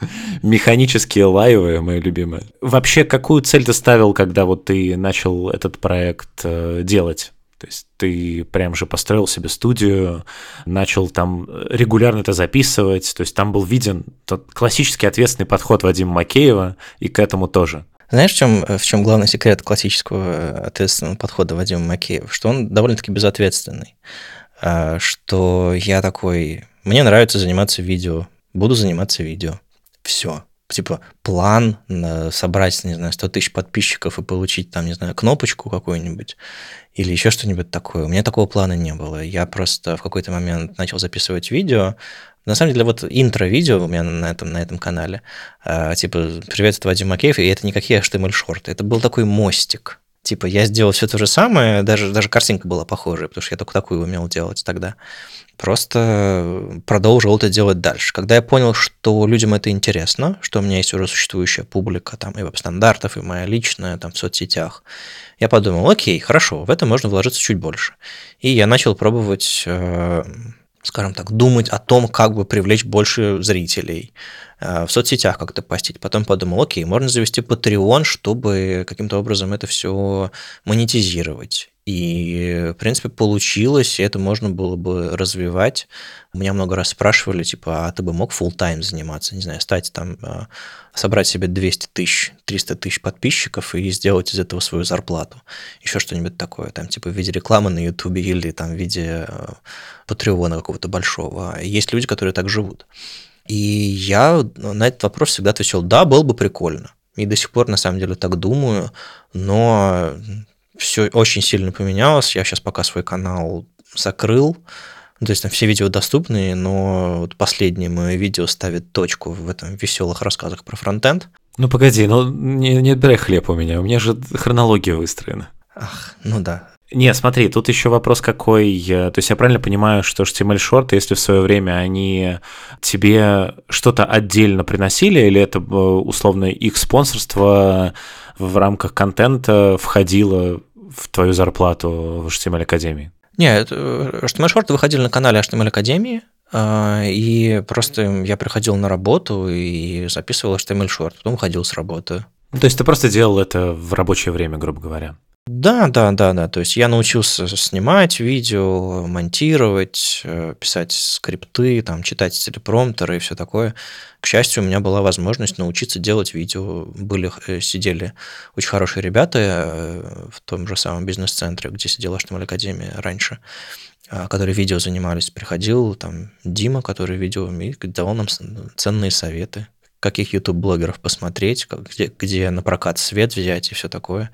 Механические лайвы, мои любимые. Вообще, какую цель ты ставил, когда вот ты начал этот проект э, делать? То есть ты прям же построил себе студию, начал там регулярно это записывать, то есть там был виден тот классический ответственный подход Вадима Макеева, и к этому тоже. Знаешь, в чем, в чем главный секрет классического ответственного подхода Вадима Макеева? Что он довольно-таки безответственный. А, что я такой, мне нравится заниматься видео, буду заниматься видео все. Типа план собрать, не знаю, 100 тысяч подписчиков и получить там, не знаю, кнопочку какую-нибудь или еще что-нибудь такое. У меня такого плана не было. Я просто в какой-то момент начал записывать видео. На самом деле, вот интро-видео у меня на этом, на этом канале, э, типа «Привет, это Вадим Макеев», и это никакие HTML-шорты. Это был такой мостик. Типа я сделал все то же самое, даже, даже картинка была похожая, потому что я только такую умел делать тогда просто продолжил это делать дальше. Когда я понял, что людям это интересно, что у меня есть уже существующая публика, там, и веб-стандартов, и моя личная, там, в соцсетях, я подумал, окей, хорошо, в это можно вложиться чуть больше. И я начал пробовать, э, скажем так, думать о том, как бы привлечь больше зрителей, э, в соцсетях как-то постить. Потом подумал, окей, можно завести Patreon, чтобы каким-то образом это все монетизировать. И, в принципе, получилось, и это можно было бы развивать. Меня много раз спрашивали, типа, а ты бы мог full time заниматься, не знаю, стать там, а, собрать себе 200 тысяч, 300 тысяч подписчиков и сделать из этого свою зарплату. Еще что-нибудь такое, там, типа, в виде рекламы на Ютубе или там в виде а, патреона какого-то большого. Есть люди, которые так живут. И я на этот вопрос всегда отвечал, да, было бы прикольно. И до сих пор, на самом деле, так думаю, но все очень сильно поменялось. Я сейчас пока свой канал закрыл. То есть там все видео доступны, но вот последнее мое видео ставит точку в этом веселых рассказах про фронтенд. Ну погоди, ну не, не отбирай хлеб у меня, у меня же хронология выстроена. Ах, ну да. Не, смотри, тут еще вопрос какой. То есть я правильно понимаю, что HTML шорты, если в свое время они тебе что-то отдельно приносили, или это э, условно их спонсорство в рамках контента входило в твою зарплату в HTML Академии? Нет, HTML шорты выходили на канале HTML Академии, и просто я приходил на работу и записывал HTML шорт, потом уходил с работы. То есть ты просто делал это в рабочее время, грубо говоря? Да, да, да, да. То есть я научился снимать видео, монтировать, э, писать скрипты, там, читать телепромптеры и все такое. К счастью, у меня была возможность научиться делать видео. Были, э, сидели очень хорошие ребята э, в том же самом бизнес-центре, где сидела HTML Академия раньше, а, которые видео занимались. Приходил там Дима, который видео и давал нам ценные советы каких YouTube-блогеров посмотреть, где, где на прокат свет взять и все такое.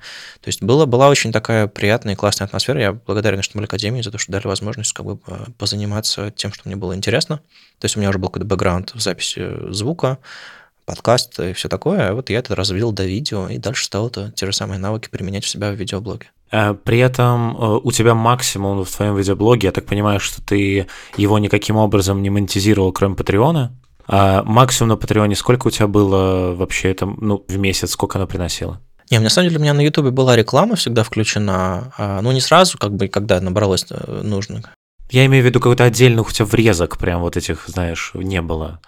То есть было, была очень такая приятная и классная атмосфера. Я благодарен HTML Академии за то, что дали возможность как бы позаниматься тем, что мне было интересно. То есть у меня уже был какой-то бэкграунд в записи звука, подкаст и все такое. А вот я это развил до видео, и дальше стал это те же самые навыки применять в себя в видеоблоге. А при этом э, у тебя максимум в твоем видеоблоге, я так понимаю, что ты его никаким образом не монетизировал, кроме Патреона. А максимум на Патреоне сколько у тебя было вообще это, ну, в месяц, сколько она приносила? Не, на самом деле у меня на Ютубе была реклама всегда включена, а, ну не сразу, как бы, когда набралось э, нужно. Я имею в виду какой-то отдельный у тебя врезок прям вот этих, знаешь, не было.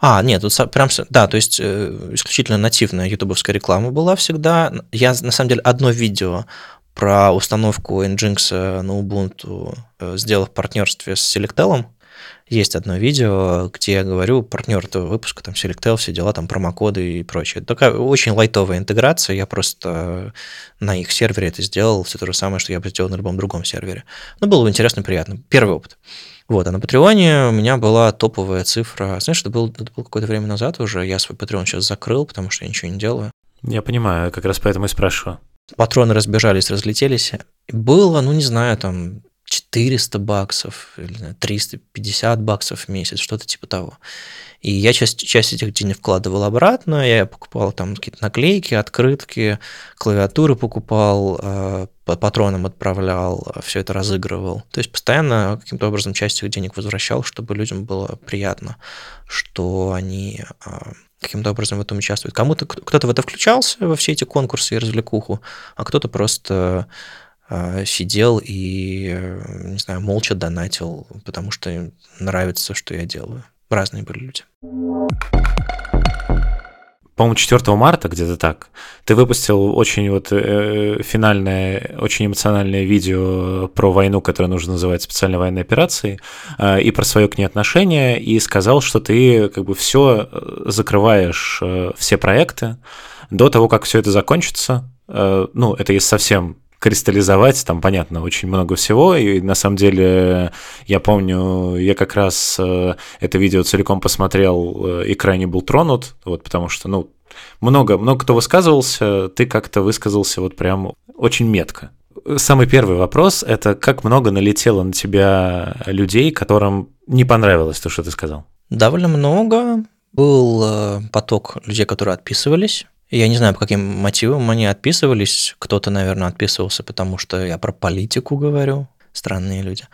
А, нет, тут прям, да, то есть э, исключительно нативная ютубовская реклама была всегда. Я, на самом деле, одно видео про установку Nginx на Ubuntu э, сделал в партнерстве с Selectel, есть одно видео, где я говорю, партнер этого выпуска, там, Selectel, все дела, там, промокоды и прочее. Такая очень лайтовая интеграция, я просто на их сервере это сделал, все то же самое, что я бы сделал на любом другом сервере. Но ну, было интересно, приятно. Первый опыт. Вот, а на Патреоне у меня была топовая цифра. Знаешь, это было, это было какое-то время назад уже, я свой Патреон сейчас закрыл, потому что я ничего не делаю. Я понимаю, как раз поэтому и спрашиваю. Патроны разбежались, разлетелись. Было, ну, не знаю, там 400 баксов, или 350 баксов в месяц, что-то типа того. И я часть, часть этих денег вкладывал обратно, я покупал там какие-то наклейки, открытки, клавиатуры покупал, э, по патронам отправлял, все это разыгрывал. То есть постоянно каким-то образом часть этих денег возвращал, чтобы людям было приятно, что они э, каким-то образом в этом участвуют. Кому-то кто-то в это включался, во все эти конкурсы и развлекуху, а кто-то просто сидел и, э, не знаю, молча донатил, потому что нравится, что я делаю. Разные были люди. По-моему, 4 марта, где-то так, ты выпустил очень вот э, финальное, очень эмоциональное видео про войну, которое нужно называть специальной военной операцией, э, и про свое к ней отношение, и сказал, что ты как бы все э, закрываешь, э, все проекты до того, как все это закончится. Э, ну, это если совсем кристаллизовать, там, понятно, очень много всего, и на самом деле я помню, я как раз э, это видео целиком посмотрел э, и крайне был тронут, вот, потому что, ну, много, много кто высказывался, ты как-то высказался вот прям очень метко. Самый первый вопрос – это как много налетело на тебя людей, которым не понравилось то, что ты сказал? Довольно много. Был э, поток людей, которые отписывались, я не знаю, по каким мотивам они отписывались. Кто-то, наверное, отписывался, потому что я про политику говорю. Странные люди.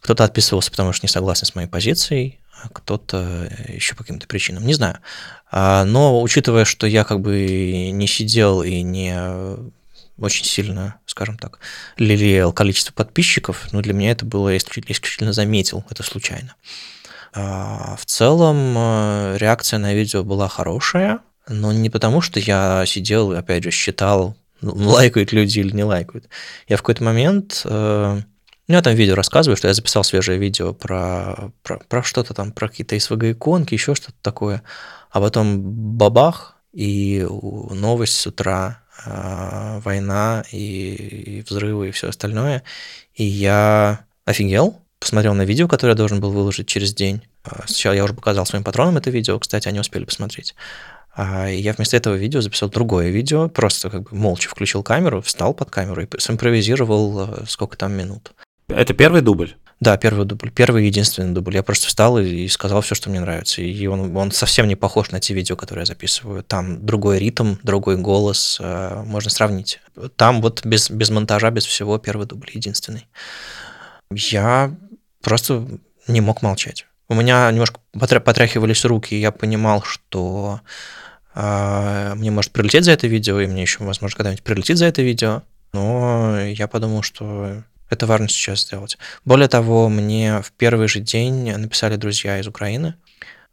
Кто-то отписывался, потому что не согласен с моей позицией, а кто-то еще по каким-то причинам. Не знаю. А, но учитывая, что я как бы не сидел и не очень сильно, скажем так, лелеял количество подписчиков, но для меня это было исключительно заметил, это случайно. А, в целом э, реакция на видео была хорошая, но не потому, что я сидел опять же, считал, ну, лайкают люди или не лайкают. Я в какой-то момент... Э, ну, я там видео рассказываю, что я записал свежее видео про, про, про что-то там, про какие-то SVG-иконки, еще что-то такое. А потом бабах, и новость с утра, э, война и, и взрывы и все остальное. И я офигел, посмотрел на видео, которое я должен был выложить через день. Э, сначала я уже показал своим патронам это видео, кстати, они успели посмотреть. А, я вместо этого видео записал другое видео, просто как бы молча включил камеру, встал под камеру и симпровизировал э, сколько там минут. Это первый дубль? Да, первый дубль, первый единственный дубль. Я просто встал и, сказал все, что мне нравится. И он, он совсем не похож на те видео, которые я записываю. Там другой ритм, другой голос, э, можно сравнить. Там вот без, без монтажа, без всего первый дубль единственный. Я просто не мог молчать. У меня немножко потряхивались руки, и я понимал, что а, мне может прилететь за это видео, и мне еще, возможно, когда-нибудь прилетит за это видео. Но я подумал, что это важно сейчас сделать. Более того, мне в первый же день написали друзья из Украины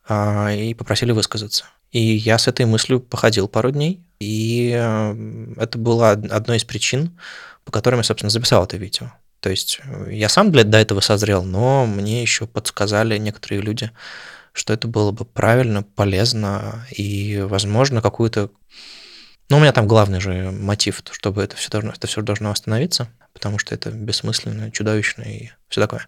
а, и попросили высказаться. И я с этой мыслью походил пару дней, и это было одной из причин, по которым я, собственно, записал это видео. То есть э, я сам для, до этого созрел, но мне еще подсказали некоторые люди, что это было бы правильно, полезно и, возможно, какую-то... Ну, у меня там главный же мотив, чтобы это все должно, это все должно остановиться, потому что это бессмысленно, чудовищно и все такое.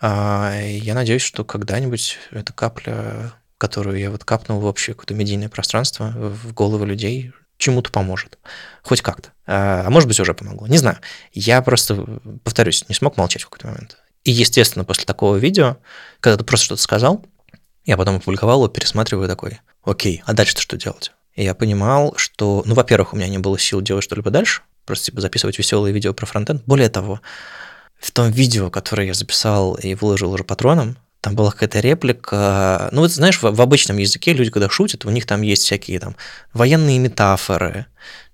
А я надеюсь, что когда-нибудь эта капля, которую я вот капнул в общее какое-то медийное пространство, в головы людей, чему-то поможет. Хоть как-то. А, а может быть, уже помогло. Не знаю. Я просто, повторюсь, не смог молчать в какой-то момент. И, естественно, после такого видео, когда ты просто что-то сказал, я потом опубликовал его, пересматриваю такой, окей, а дальше-то что делать? И я понимал, что, ну, во-первых, у меня не было сил делать что-либо дальше, просто типа записывать веселые видео про фронтенд. Более того, в том видео, которое я записал и выложил уже патроном, там была какая-то реплика. Ну, вот знаешь, в, в обычном языке люди, когда шутят, у них там есть всякие там военные метафоры,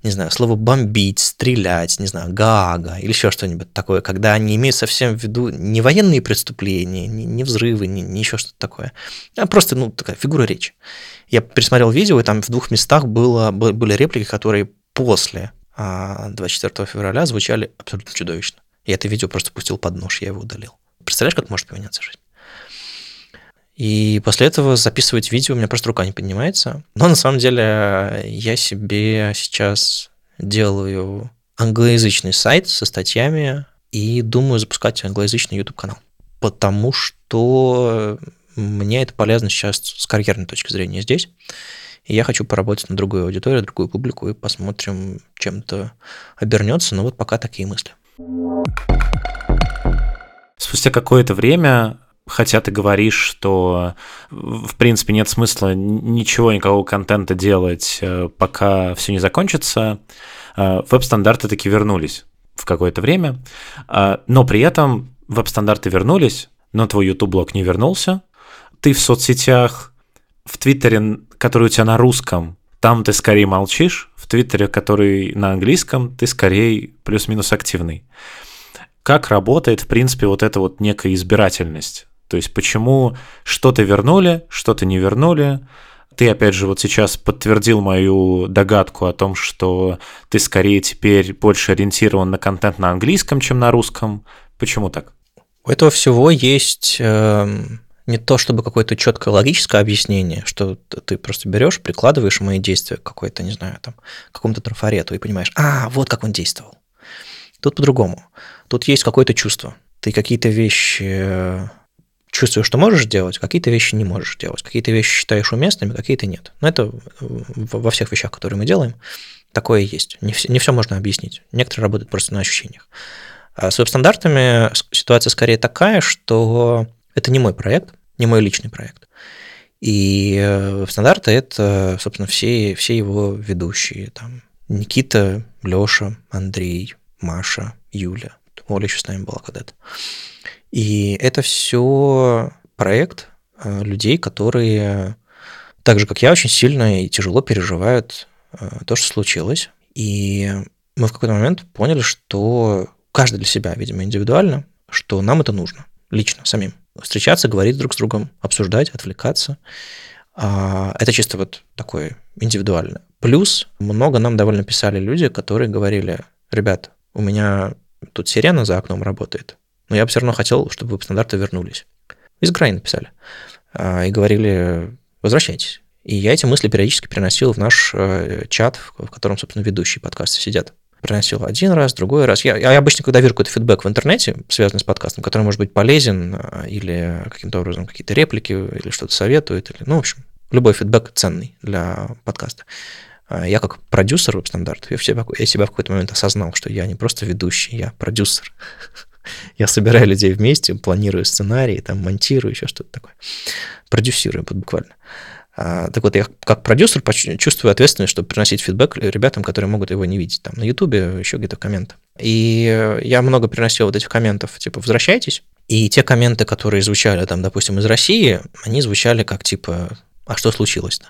не знаю, слово бомбить, стрелять, не знаю, гага или еще что-нибудь такое, когда они имеют совсем в виду не военные преступления, не, не взрывы, не, не еще что-то такое, а просто, ну, такая фигура речи. Я пересмотрел видео, и там в двух местах было, были реплики, которые после 24 а, февраля звучали абсолютно чудовищно. Я это видео просто пустил под нож, я его удалил. Представляешь, как может поменяться жизнь? И после этого записывать видео у меня просто рука не поднимается. Но на самом деле я себе сейчас делаю англоязычный сайт со статьями и думаю запускать англоязычный YouTube-канал. Потому что мне это полезно сейчас с карьерной точки зрения здесь. И я хочу поработать на другую аудиторию, другую публику, и посмотрим, чем это обернется. Но вот пока такие мысли. Спустя какое-то время хотя ты говоришь, что в принципе нет смысла ничего, никакого контента делать, э, пока все не закончится, э, веб-стандарты таки вернулись в какое-то время, э, но при этом веб-стандарты вернулись, но твой YouTube-блог не вернулся, ты в соцсетях, в Твиттере, который у тебя на русском, там ты скорее молчишь, в Твиттере, который на английском, ты скорее плюс-минус активный. Как работает, в принципе, вот эта вот некая избирательность? То есть почему что-то вернули, что-то не вернули. Ты, опять же, вот сейчас подтвердил мою догадку о том, что ты скорее теперь больше ориентирован на контент на английском, чем на русском. Почему так? У этого всего есть э, не то чтобы какое-то четкое логическое объяснение, что ты просто берешь, прикладываешь мои действия к какой-то, не знаю, там, какому-то трафарету и понимаешь, а, вот как он действовал. Тут по-другому. Тут есть какое-то чувство. Ты какие-то вещи чувствуешь, что можешь делать, какие-то вещи не можешь делать, какие-то вещи считаешь уместными, какие-то нет. Но это во всех вещах, которые мы делаем, такое есть. Не все, не все можно объяснить. Некоторые работают просто на ощущениях. А с веб-стандартами ситуация скорее такая, что это не мой проект, не мой личный проект. И э, веб-стандарты – это, собственно, все, все его ведущие. Там Никита, Леша, Андрей, Маша, Юля. Оля еще с нами была когда-то. И это все проект э, людей, которые так же, как я, очень сильно и тяжело переживают э, то, что случилось. И мы в какой-то момент поняли, что каждый для себя, видимо, индивидуально, что нам это нужно, лично, самим. Встречаться, говорить друг с другом, обсуждать, отвлекаться. А, это чисто вот такое индивидуально. Плюс много нам довольно писали люди, которые говорили, ребят, у меня тут сирена за окном работает, но я бы все равно хотел, чтобы веб-стандарты вернулись. Из Украины писали. А, и говорили, возвращайтесь. И я эти мысли периодически переносил в наш э, чат, в котором, собственно, ведущие подкасты сидят. Приносил один раз, другой раз. Я, я обычно, когда вижу какой-то фидбэк в интернете, связанный с подкастом, который может быть полезен, а, или каким-то образом какие-то реплики, или что-то советует, или, ну, в общем, любой фидбэк ценный для подкаста. А, я как продюсер веб-стандартов, я, я себя в какой-то момент осознал, что я не просто ведущий, я продюсер. Я собираю людей вместе, планирую сценарий, там, монтирую, еще что-то такое. Продюсирую буквально. А, так вот, я как продюсер чувствую ответственность, чтобы приносить фидбэк ребятам, которые могут его не видеть, там, на Ютубе, еще где-то в комментах. И я много приносил вот этих комментов, типа, возвращайтесь. И те комменты, которые звучали, там, допустим, из России, они звучали как, типа, а что случилось-то?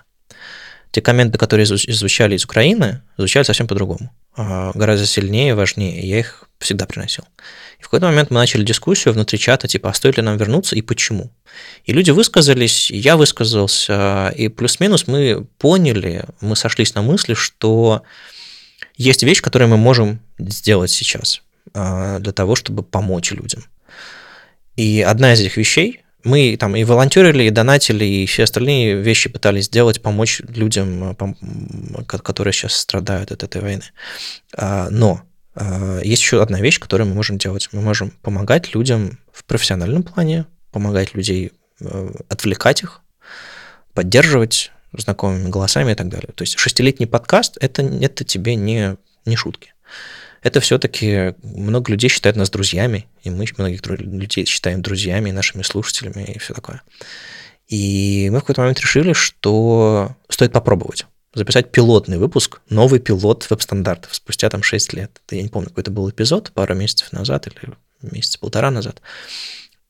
Те комменты, которые звучали из Украины, звучали совсем по-другому. А, гораздо сильнее, важнее. Я их всегда приносил. И в какой-то момент мы начали дискуссию внутри чата, типа, а стоит ли нам вернуться и почему. И люди высказались, я высказался, и плюс-минус мы поняли, мы сошлись на мысли, что есть вещь, которую мы можем сделать сейчас а, для того, чтобы помочь людям. И одна из этих вещей, мы там и волонтерили, и донатили, и все остальные вещи пытались сделать, помочь людям, которые сейчас страдают от этой войны. А, но есть еще одна вещь, которую мы можем делать. Мы можем помогать людям в профессиональном плане, помогать людей, э, отвлекать их, поддерживать знакомыми голосами и так далее. То есть шестилетний подкаст это, это тебе не, не шутки. Это все-таки много людей считают нас друзьями, и мы многих людей считаем друзьями, нашими слушателями и все такое. И мы в какой-то момент решили, что стоит попробовать записать пилотный выпуск, новый пилот веб-стандартов спустя там 6 лет. Я не помню, какой это был эпизод, пару месяцев назад или месяца полтора назад.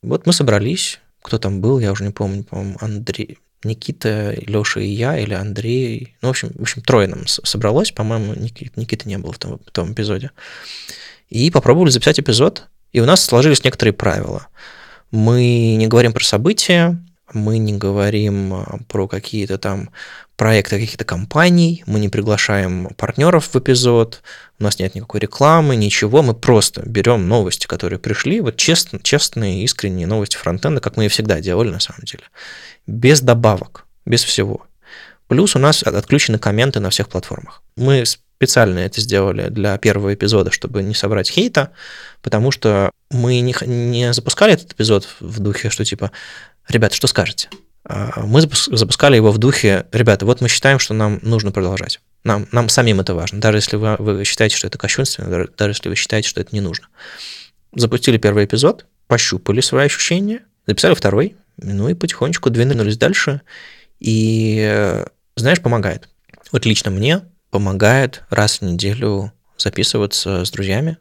Вот мы собрались, кто там был, я уже не помню, по-моему, Андрей, Никита, Леша и я, или Андрей. Ну, в общем, в общем трое нам собралось, по-моему, Никиты, Никиты не было в том, в том эпизоде. И попробовали записать эпизод, и у нас сложились некоторые правила. Мы не говорим про события, мы не говорим а, про какие-то там проекты каких-то компаний, мы не приглашаем партнеров в эпизод, у нас нет никакой рекламы, ничего, мы просто берем новости, которые пришли, вот честно, честные, искренние новости фронтенда, как мы и всегда делали на самом деле, без добавок, без всего. Плюс у нас отключены комменты на всех платформах. Мы специально это сделали для первого эпизода, чтобы не собрать хейта, потому что мы не, не запускали этот эпизод в духе, что типа, ребята, что скажете? А, мы запускали его в духе, ребята, вот мы считаем, что нам нужно продолжать. Нам, нам самим это важно, даже если вы, вы считаете, что это кощунственно, даже, даже если вы считаете, что это не нужно. Запустили первый эпизод, пощупали свои ощущения, записали второй, ну и потихонечку двинулись дальше. И, знаешь, помогает. Вот лично мне помогает раз в неделю записываться с друзьями,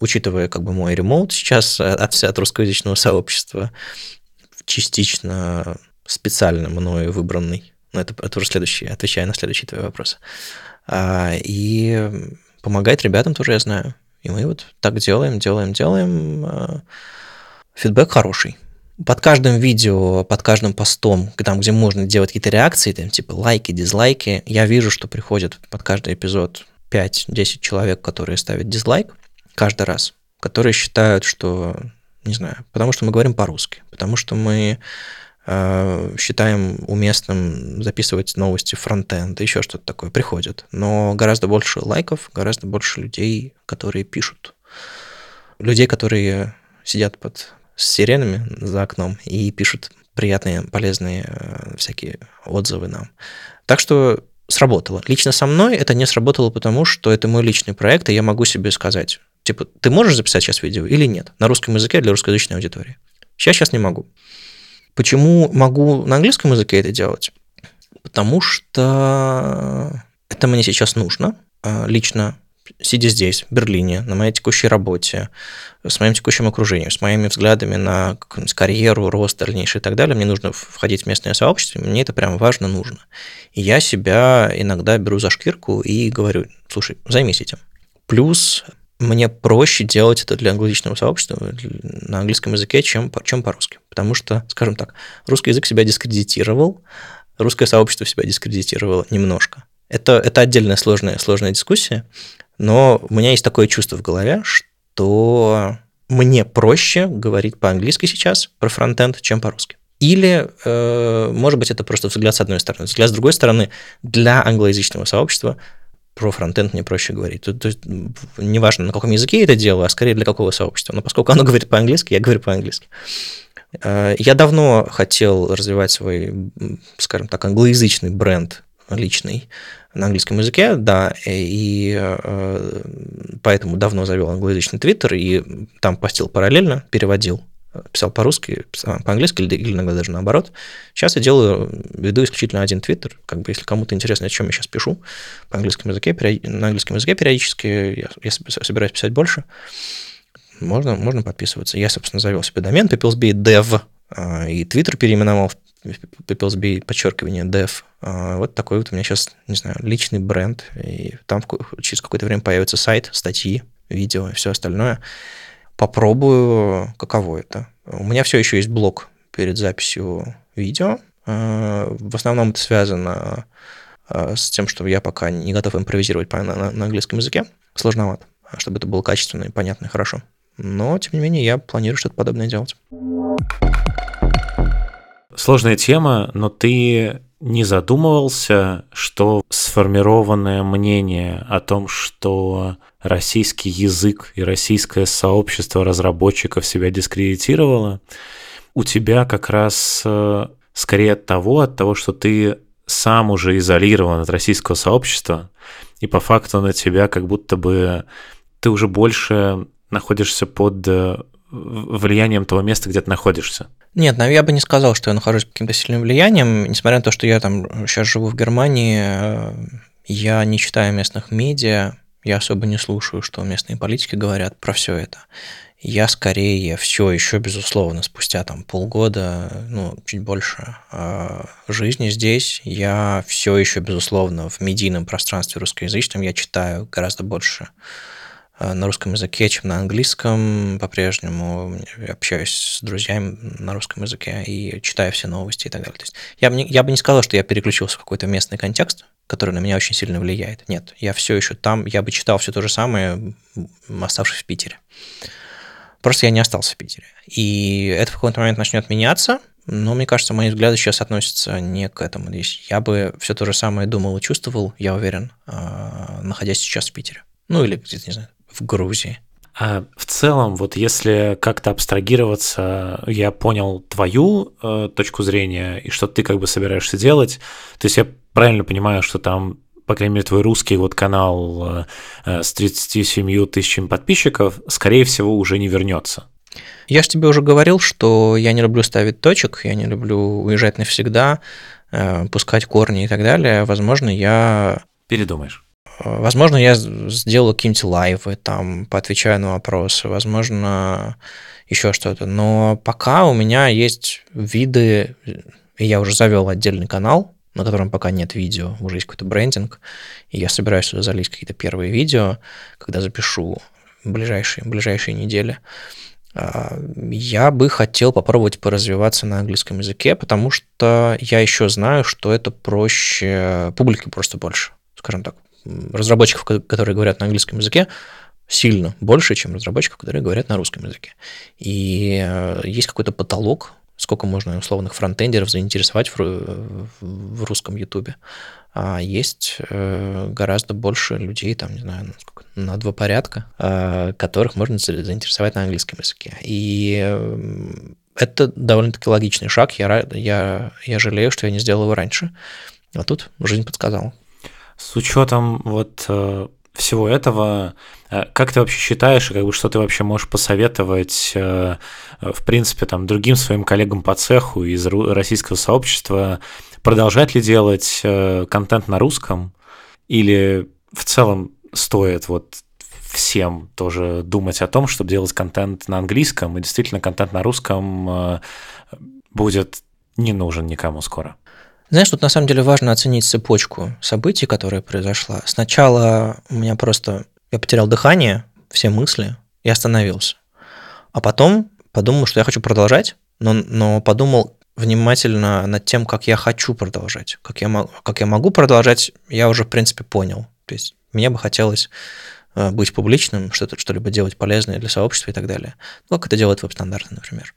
учитывая как бы мой ремоут сейчас от, от русскоязычного сообщества, частично специально мною выбранный. Но это, это уже следующий, отвечая на следующий твой вопрос. А, и помогает ребятам тоже, я знаю. И мы вот так делаем, делаем, делаем. А, фидбэк хороший. Под каждым видео, под каждым постом, там, где можно делать какие-то реакции, там, типа лайки, дизлайки, я вижу, что приходит под каждый эпизод 5-10 человек, которые ставят дизлайк каждый раз, которые считают, что не знаю, потому что мы говорим по-русски, потому что мы э, считаем уместным записывать новости фронтенд, еще что-то такое приходит. Но гораздо больше лайков, гораздо больше людей, которые пишут. Людей, которые сидят под сиренами за окном и пишут приятные, полезные э, всякие отзывы нам. Так что сработало. Лично со мной это не сработало, потому что это мой личный проект, и я могу себе сказать, Типа, ты можешь записать сейчас видео или нет? На русском языке для русскоязычной аудитории. Сейчас сейчас не могу. Почему могу на английском языке это делать? Потому что это мне сейчас нужно. А, лично сидя здесь, в Берлине, на моей текущей работе, с моим текущим окружением, с моими взглядами на карьеру, рост дальнейший и так далее, мне нужно входить в местное сообщество, мне это прям важно нужно. И я себя иногда беру за шкирку и говорю, слушай, займись этим. Плюс мне проще делать это для англоязычного сообщества на английском языке, чем, чем по-русски. Потому что, скажем так, русский язык себя дискредитировал, русское сообщество себя дискредитировало немножко. Это, это отдельная сложная, сложная дискуссия, но у меня есть такое чувство в голове, что мне проще говорить по-английски сейчас про фронтенд, чем по-русски. Или, э, может быть, это просто взгляд с одной стороны. Взгляд с другой стороны, для англоязычного сообщества про фронтенд мне проще говорить. То, то есть неважно, на каком языке я это делаю, а скорее для какого сообщества. Но поскольку оно говорит по-английски, я говорю по-английски. Э, я давно хотел развивать свой, скажем так, англоязычный бренд личный на английском языке, да, и э, поэтому давно завел англоязычный твиттер и там постил параллельно, переводил писал по-русски, писал по-английски или иногда даже наоборот. Сейчас я делаю, веду исключительно один твиттер. Как бы, если кому-то интересно, о чем я сейчас пишу по английскому языке, на английском языке периодически, я, я собираюсь писать больше, можно, можно подписываться. Я, собственно, завел себе домен peoplesby dev, а, и твиттер переименовал в peoplesby подчеркивание dev. А, вот такой вот у меня сейчас, не знаю, личный бренд, и там через какое-то время появится сайт, статьи, видео и все остальное попробую, каково это. У меня все еще есть блок перед записью видео. Э, в основном это связано а, с тем, что я пока не готов импровизировать на английском языке. Сложновато, чтобы это было качественно и понятно и хорошо. Но, тем не менее, я планирую что-то подобное делать. Сложная тема, но ты не задумывался, что сформированное мнение о том, что российский язык и российское сообщество разработчиков себя дискредитировало, у тебя как раз э, скорее от того, от того, что ты сам уже изолирован от российского сообщества, и по факту на тебя как будто бы ты уже больше находишься под э, влиянием того места, где ты находишься. Нет, я бы не сказал, что я нахожусь под каким-то сильным влиянием. Несмотря на то, что я там сейчас живу в Германии, э, я не читаю местных медиа, я особо не слушаю, что местные политики говорят про все это. Я скорее все еще, безусловно, спустя там полгода, ну, чуть больше э, жизни здесь, я все еще, безусловно, в медийном пространстве русскоязычном я читаю гораздо больше на русском языке, чем на английском. По-прежнему общаюсь с друзьями на русском языке и читаю все новости и так далее. То есть я, бы не, я бы не сказал, что я переключился в какой-то местный контекст, который на меня очень сильно влияет. Нет, я все еще там, я бы читал все то же самое, оставшись в Питере. Просто я не остался в Питере. И это в какой-то момент начнет меняться, но мне кажется, мои взгляды сейчас относятся не к этому. Здесь я бы все то же самое думал и чувствовал, я уверен, э, находясь сейчас в Питере. Ну или где-то, не знаю, в Грузии. А в целом, вот если как-то абстрагироваться, я понял твою э, точку зрения и что ты как бы собираешься делать. То есть я правильно понимаю, что там, по крайней мере, твой русский вот канал э, с 37 тысячами подписчиков, скорее всего, уже не вернется. Я же тебе уже говорил, что я не люблю ставить точек, я не люблю уезжать навсегда, э, пускать корни и так далее. Возможно, я... Передумаешь. Возможно, я сделаю какие-нибудь лайвы, там, поотвечаю на вопросы, возможно, еще что-то. Но пока у меня есть виды, и я уже завел отдельный канал, на котором пока нет видео, уже есть какой-то брендинг, и я собираюсь сюда залить какие-то первые видео, когда запишу ближайшие, ближайшие недели. А, я бы хотел попробовать поразвиваться на английском языке, потому что я еще знаю, что это проще, публики просто больше, скажем так разработчиков, которые говорят на английском языке, сильно больше, чем разработчиков, которые говорят на русском языке. И э, есть какой-то потолок, сколько можно условных фронтендеров заинтересовать в, в русском ютубе. А есть э, гораздо больше людей, там, не знаю, на два порядка, э, которых можно заинтересовать на английском языке. И это довольно-таки логичный шаг. Я, я, я жалею, что я не сделал его раньше. А тут жизнь подсказала. С учетом вот э, всего этого, э, как ты вообще считаешь, как бы, что ты вообще можешь посоветовать, э, в принципе, там, другим своим коллегам по цеху из российского сообщества, продолжать ли делать контент на русском, или в целом стоит вот всем тоже думать о том, чтобы делать контент на английском, и действительно контент на русском будет не нужен никому скоро? Знаешь, тут на самом деле важно оценить цепочку событий, которая произошла. Сначала у меня просто... Я потерял дыхание, все мысли, и остановился. А потом подумал, что я хочу продолжать, но, но подумал внимательно над тем, как я хочу продолжать. Как я, как я могу продолжать, я уже, в принципе, понял. То есть мне бы хотелось э, быть публичным, что-то, что-либо делать полезное для сообщества и так далее. Ну, как это делают веб-стандарты, например.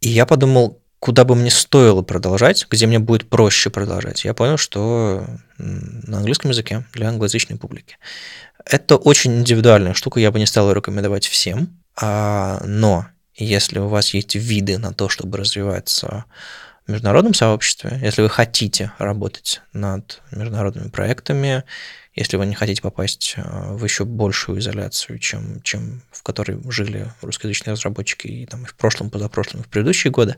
И я подумал, куда бы мне стоило продолжать, где мне будет проще продолжать, я понял, что на английском языке для англоязычной публики. Это очень индивидуальная штука, я бы не стал ее рекомендовать всем, а, но если у вас есть виды на то, чтобы развиваться в международном сообществе, если вы хотите работать над международными проектами, если вы не хотите попасть а, в еще большую изоляцию, чем, чем в которой жили русскоязычные разработчики и там, и в прошлом, позапрошлом, и в предыдущие годы,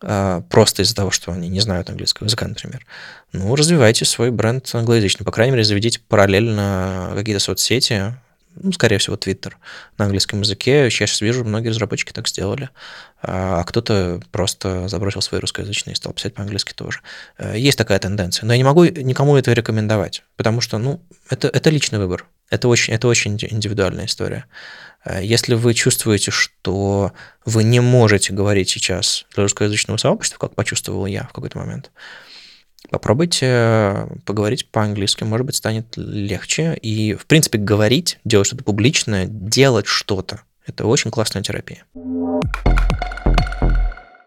просто из-за того, что они не знают английского языка, например. Ну, развивайте свой бренд англоязычный. По крайней мере, заведите параллельно какие-то соцсети, ну, скорее всего, Twitter на английском языке. Я сейчас вижу, многие разработчики так сделали. А, а кто-то просто забросил свои русскоязычные и стал писать по-английски тоже. Э, есть такая тенденция. Но я не могу никому это рекомендовать, потому что, ну, это, это личный выбор. Это очень, это очень индивидуальная история. Э, если вы чувствуете, что вы не можете говорить сейчас для русскоязычного сообщества, как почувствовал я в какой-то момент, Попробуйте поговорить по-английски, может быть, станет легче. И, в принципе, говорить, делать что-то публичное, делать что-то. Это очень классная терапия.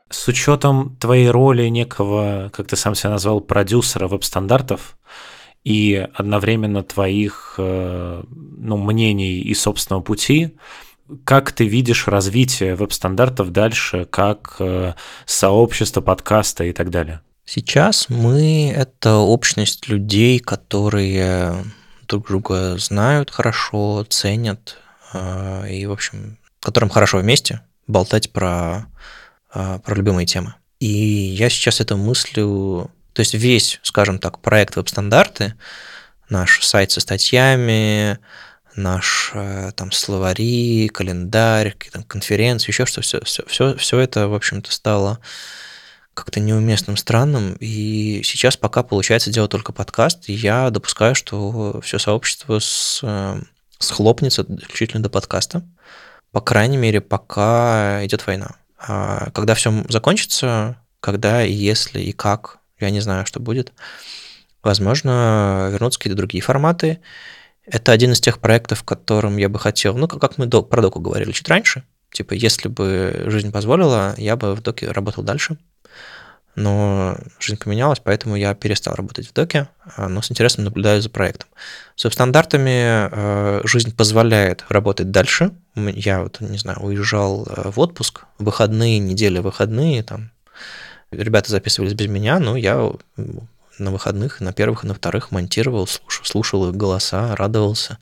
С учетом твоей роли некого, как ты сам себя назвал, продюсера веб-стандартов, и одновременно твоих э, ну, мнений и собственного пути, как ты видишь развитие веб-стандартов дальше, как э, сообщество подкаста и так далее? Сейчас мы — это общность людей, которые друг друга знают хорошо, ценят, э, и, в общем, которым хорошо вместе болтать про, про любимые темы. И я сейчас это мыслю то есть весь, скажем так, проект веб-стандарты, наш сайт со статьями, наш э, там словари, календарь, там, конференции, еще что, все, все, все, все это, в общем-то, стало как-то неуместным, странным. И сейчас пока получается делать только подкаст, и я допускаю, что все сообщество с, э, схлопнется исключительно до подкаста. По крайней мере, пока идет война. А когда все закончится, когда и если и как я не знаю, что будет. Возможно, вернутся какие-то другие форматы. Это один из тех проектов, которым я бы хотел, ну, как мы про доку говорили чуть раньше, типа, если бы жизнь позволила, я бы в доке работал дальше. Но жизнь поменялась, поэтому я перестал работать в доке, а, но с интересом наблюдаю за проектом. С веб-стандартами э, жизнь позволяет работать дальше. Я вот, не знаю, уезжал э, в отпуск, выходные, недели выходные, там, Ребята записывались без меня, но я на выходных, на первых и на вторых монтировал, слушал, слушал их голоса, радовался,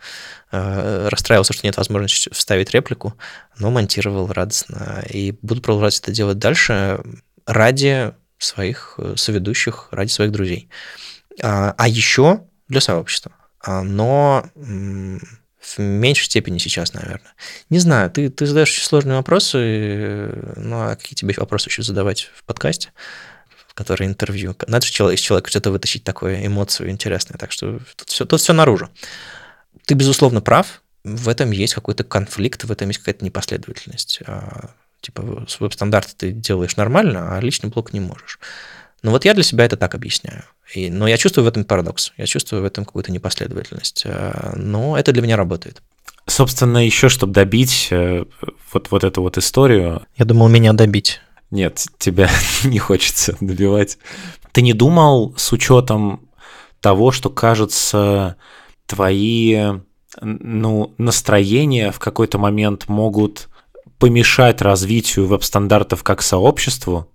э, расстраивался, что нет возможности вставить реплику, но монтировал радостно. И буду продолжать это делать дальше ради своих э, соведущих, ради своих друзей. А, а еще для сообщества. А, но в меньшей степени сейчас, наверное. Не знаю, ты, ты задаешь очень сложные вопросы, ну а какие тебе вопросы еще задавать в подкасте, в который интервью? Надо же из человека что-то вытащить такое, эмоцию интересную, так что тут все, тут все наружу. Ты, безусловно, прав, в этом есть какой-то конфликт, в этом есть какая-то непоследовательность. А, типа, веб-стандарты ты делаешь нормально, а личный блок не можешь. Но вот я для себя это так объясняю. И, но я чувствую в этом парадокс, я чувствую в этом какую-то непоследовательность. Э, но это для меня работает. Собственно, еще чтобы добить э, вот, вот эту вот историю... Я думал, меня добить. Нет, тебя не хочется добивать. Ты не думал с учетом того, что, кажется, твои ну, настроения в какой-то момент могут помешать развитию веб-стандартов как сообществу,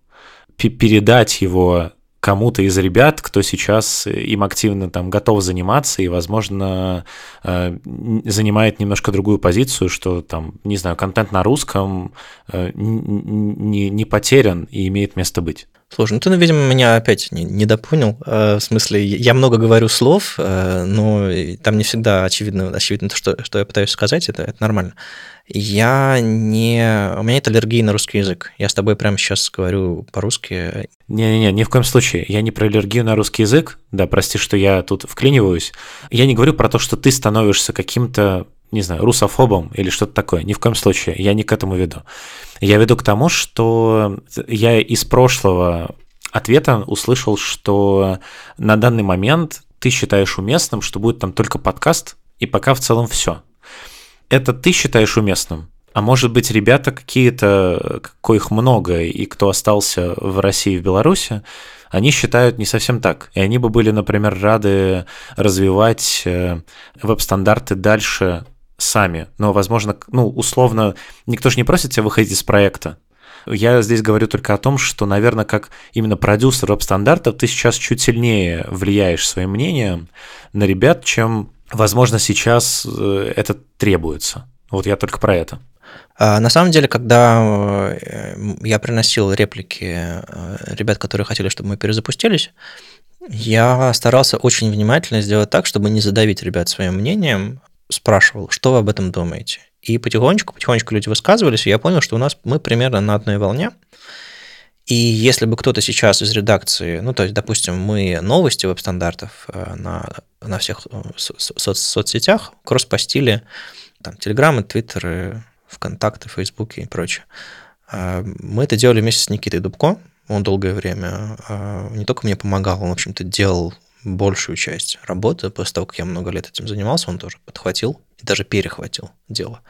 передать его кому-то из ребят, кто сейчас им активно там готов заниматься и, возможно, э, занимает немножко другую позицию, что там, не знаю, контент на русском э, не, не потерян и имеет место быть. Слушай, ну ты, ну, видимо, меня опять не, недопонял. Э, в смысле, я много говорю слов, но там не всегда очевидно, очевидно то, что, что я пытаюсь сказать, это, это нормально. Я не... У меня нет аллергии на русский язык. Я с тобой прямо сейчас говорю по-русски. Не-не-не, ни в коем случае. Я не про аллергию на русский язык. Да, прости, что я тут вклиниваюсь. Я не говорю про то, что ты становишься каким-то не знаю, русофобом или что-то такое. Ни в коем случае. Я не к этому веду. Я веду к тому, что я из прошлого ответа услышал, что на данный момент ты считаешь уместным, что будет там только подкаст, и пока в целом все это ты считаешь уместным? А может быть, ребята какие-то, коих много, и кто остался в России и в Беларуси, они считают не совсем так. И они бы были, например, рады развивать э, веб-стандарты дальше сами. Но, возможно, ну, условно, никто же не просит тебя выходить из проекта. Я здесь говорю только о том, что, наверное, как именно продюсер веб-стандартов, ты сейчас чуть сильнее влияешь своим мнением на ребят, чем Возможно, сейчас э, это требуется. Вот я только про это. А, на самом деле, когда э, я приносил реплики э, ребят, которые хотели, чтобы мы перезапустились, я старался очень внимательно сделать так, чтобы не задавить ребят своим мнением, спрашивал, что вы об этом думаете. И потихонечку, потихонечку люди высказывались, и я понял, что у нас мы примерно на одной волне. И если бы кто-то сейчас из редакции, ну, то есть, допустим, мы новости веб-стандартов э, на, на всех э, со- соцсетях кросс-постили, там, Телеграмы, Твиттеры, ВКонтакте, Фейсбуке и прочее. А, мы это делали вместе с Никитой Дубко, Он долгое время а, не только мне помогал, он, в общем-то, делал большую часть работы. После того, как я много лет этим занимался, он тоже подхватил и даже перехватил дело.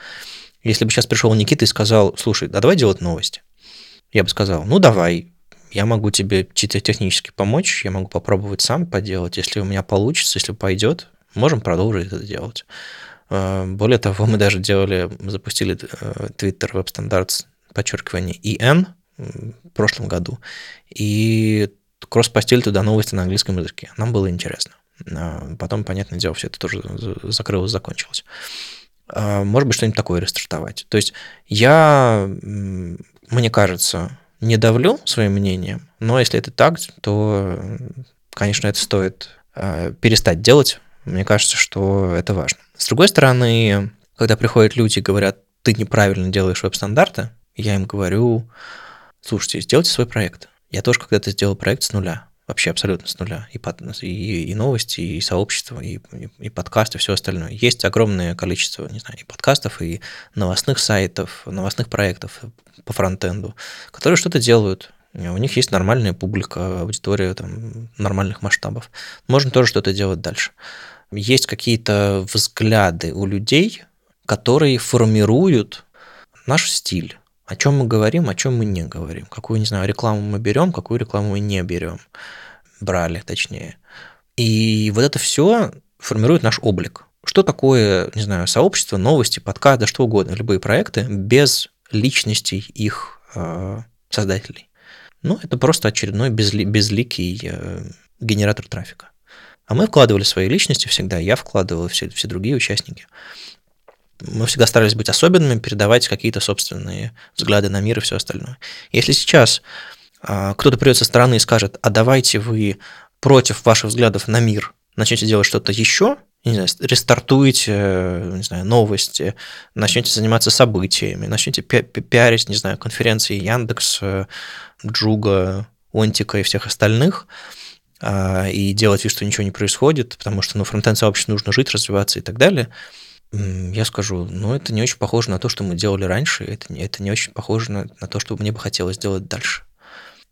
Если бы сейчас пришел Никита и сказал, слушай, а давай делать новости. Я бы сказал, ну давай, я могу тебе чисто технически помочь, я могу попробовать сам поделать. Если у меня получится, если пойдет, можем продолжить это делать. А, более того, мы даже делали, запустили э, Twitter Web Standards, подчеркивание, EN в прошлом году, и кросс-постили туда новости на английском языке. Нам было интересно. А потом, понятное дело, все это тоже закрылось, закончилось. А, может быть, что-нибудь такое рестартовать. То есть я, мне кажется, не давлю своим мнением, но если это так, то, конечно, это стоит а, перестать делать. Мне кажется, что это важно. С другой стороны, когда приходят люди и говорят, ты неправильно делаешь веб-стандарты, я им говорю, слушайте, сделайте свой проект. Я тоже когда-то сделал проект с нуля, вообще абсолютно с нуля. И, под, и, и новости, и сообщество, и, и, и подкасты, все остальное. Есть огромное количество, не знаю, и подкастов, и новостных сайтов, новостных проектов по фронтенду, которые что-то делают. У них есть нормальная публика, аудитория там, нормальных масштабов. Можно тоже что-то делать дальше. Есть какие-то взгляды у людей, которые формируют наш стиль о чем мы говорим, о чем мы не говорим, какую, не знаю, рекламу мы берем, какую рекламу мы не берем, брали, точнее. И вот это все формирует наш облик. Что такое, не знаю, сообщество, новости, подкаст, да что угодно, любые проекты без личностей их э, создателей? Ну, это просто очередной безли, безликий э, генератор трафика. А мы вкладывали свои личности всегда, я вкладывал, все, все другие участники мы всегда старались быть особенными, передавать какие-то собственные взгляды на мир и все остальное. Если сейчас а, кто-то придет со стороны и скажет, а давайте вы против ваших взглядов на мир начнете делать что-то еще, не знаю, рестартуете, не знаю, новости, начнете заниматься событиями, начнете пи пиарить, не знаю, конференции Яндекс, Джуга, Онтика и всех остальных, а, и делать вид, что ничего не происходит, потому что ну, фронтенд сообществу нужно жить, развиваться и так далее – я скажу, ну, это не очень похоже на то, что мы делали раньше, это, это не очень похоже на, на то, что мне бы хотелось делать дальше.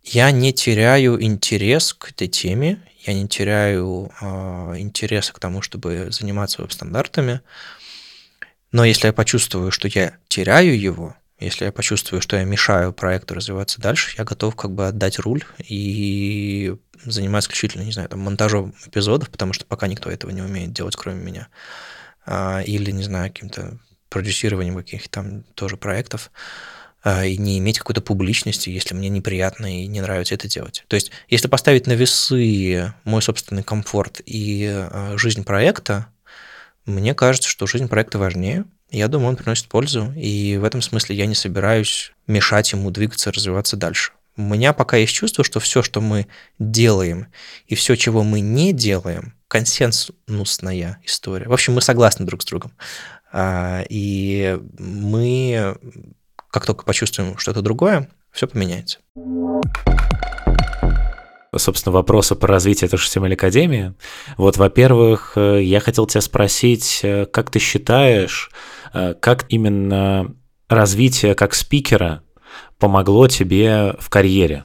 Я не теряю интерес к этой теме, я не теряю э, интереса к тому, чтобы заниматься веб-стандартами, но если я почувствую, что я теряю его, если я почувствую, что я мешаю проекту развиваться дальше, я готов как бы отдать руль и заниматься исключительно, не знаю, там, монтажом эпизодов, потому что пока никто этого не умеет делать, кроме меня. А, или, не знаю, каким-то продюсированием каких-то там тоже проектов, а, и не иметь какой-то публичности, если мне неприятно и не нравится это делать. То есть, если поставить на весы мой собственный комфорт и а, жизнь проекта, мне кажется, что жизнь проекта важнее. Я думаю, он приносит пользу, и в этом смысле я не собираюсь мешать ему двигаться, развиваться дальше. У меня пока есть чувство, что все, что мы делаем, и все, чего мы не делаем, консенсусная история. В общем, мы согласны друг с другом. А, и мы, как только почувствуем что-то другое, все поменяется. Собственно, вопросы по развитию этой HTML Академии. Вот, во-первых, э, я хотел тебя спросить, э, как ты считаешь, э, как именно развитие как спикера помогло тебе в карьере?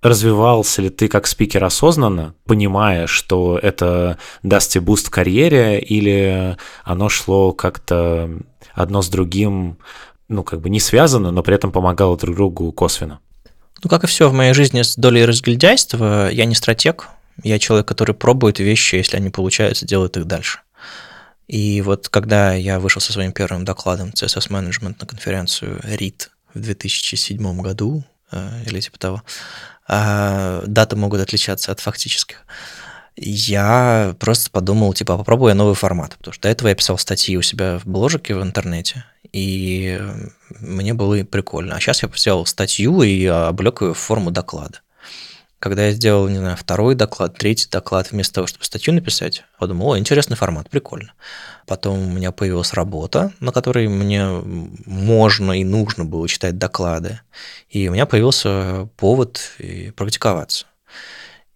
Развивался ли ты как спикер осознанно, понимая, что это даст тебе boost в карьере, или оно шло как-то одно с другим, ну, как бы не связано, но при этом помогало друг другу косвенно? Ну, как и все в моей жизни с долей разгильдяйства, я не стратег, я человек, который пробует вещи, если они получаются, делает их дальше. И вот когда я вышел со своим первым докладом CSS Management на конференцию RIT в 2007 году, э, или типа того, а даты могут отличаться от фактических. Я просто подумал, типа, а попробую я новый формат, потому что до этого я писал статьи у себя в бложике в интернете, и мне было прикольно. А сейчас я сделал статью и облег ее в форму доклада. Когда я сделал, не знаю, второй доклад, третий доклад, вместо того, чтобы статью написать, подумал, о, интересный формат, прикольно. Потом у меня появилась работа, на которой мне можно и нужно было читать доклады. И у меня появился повод практиковаться.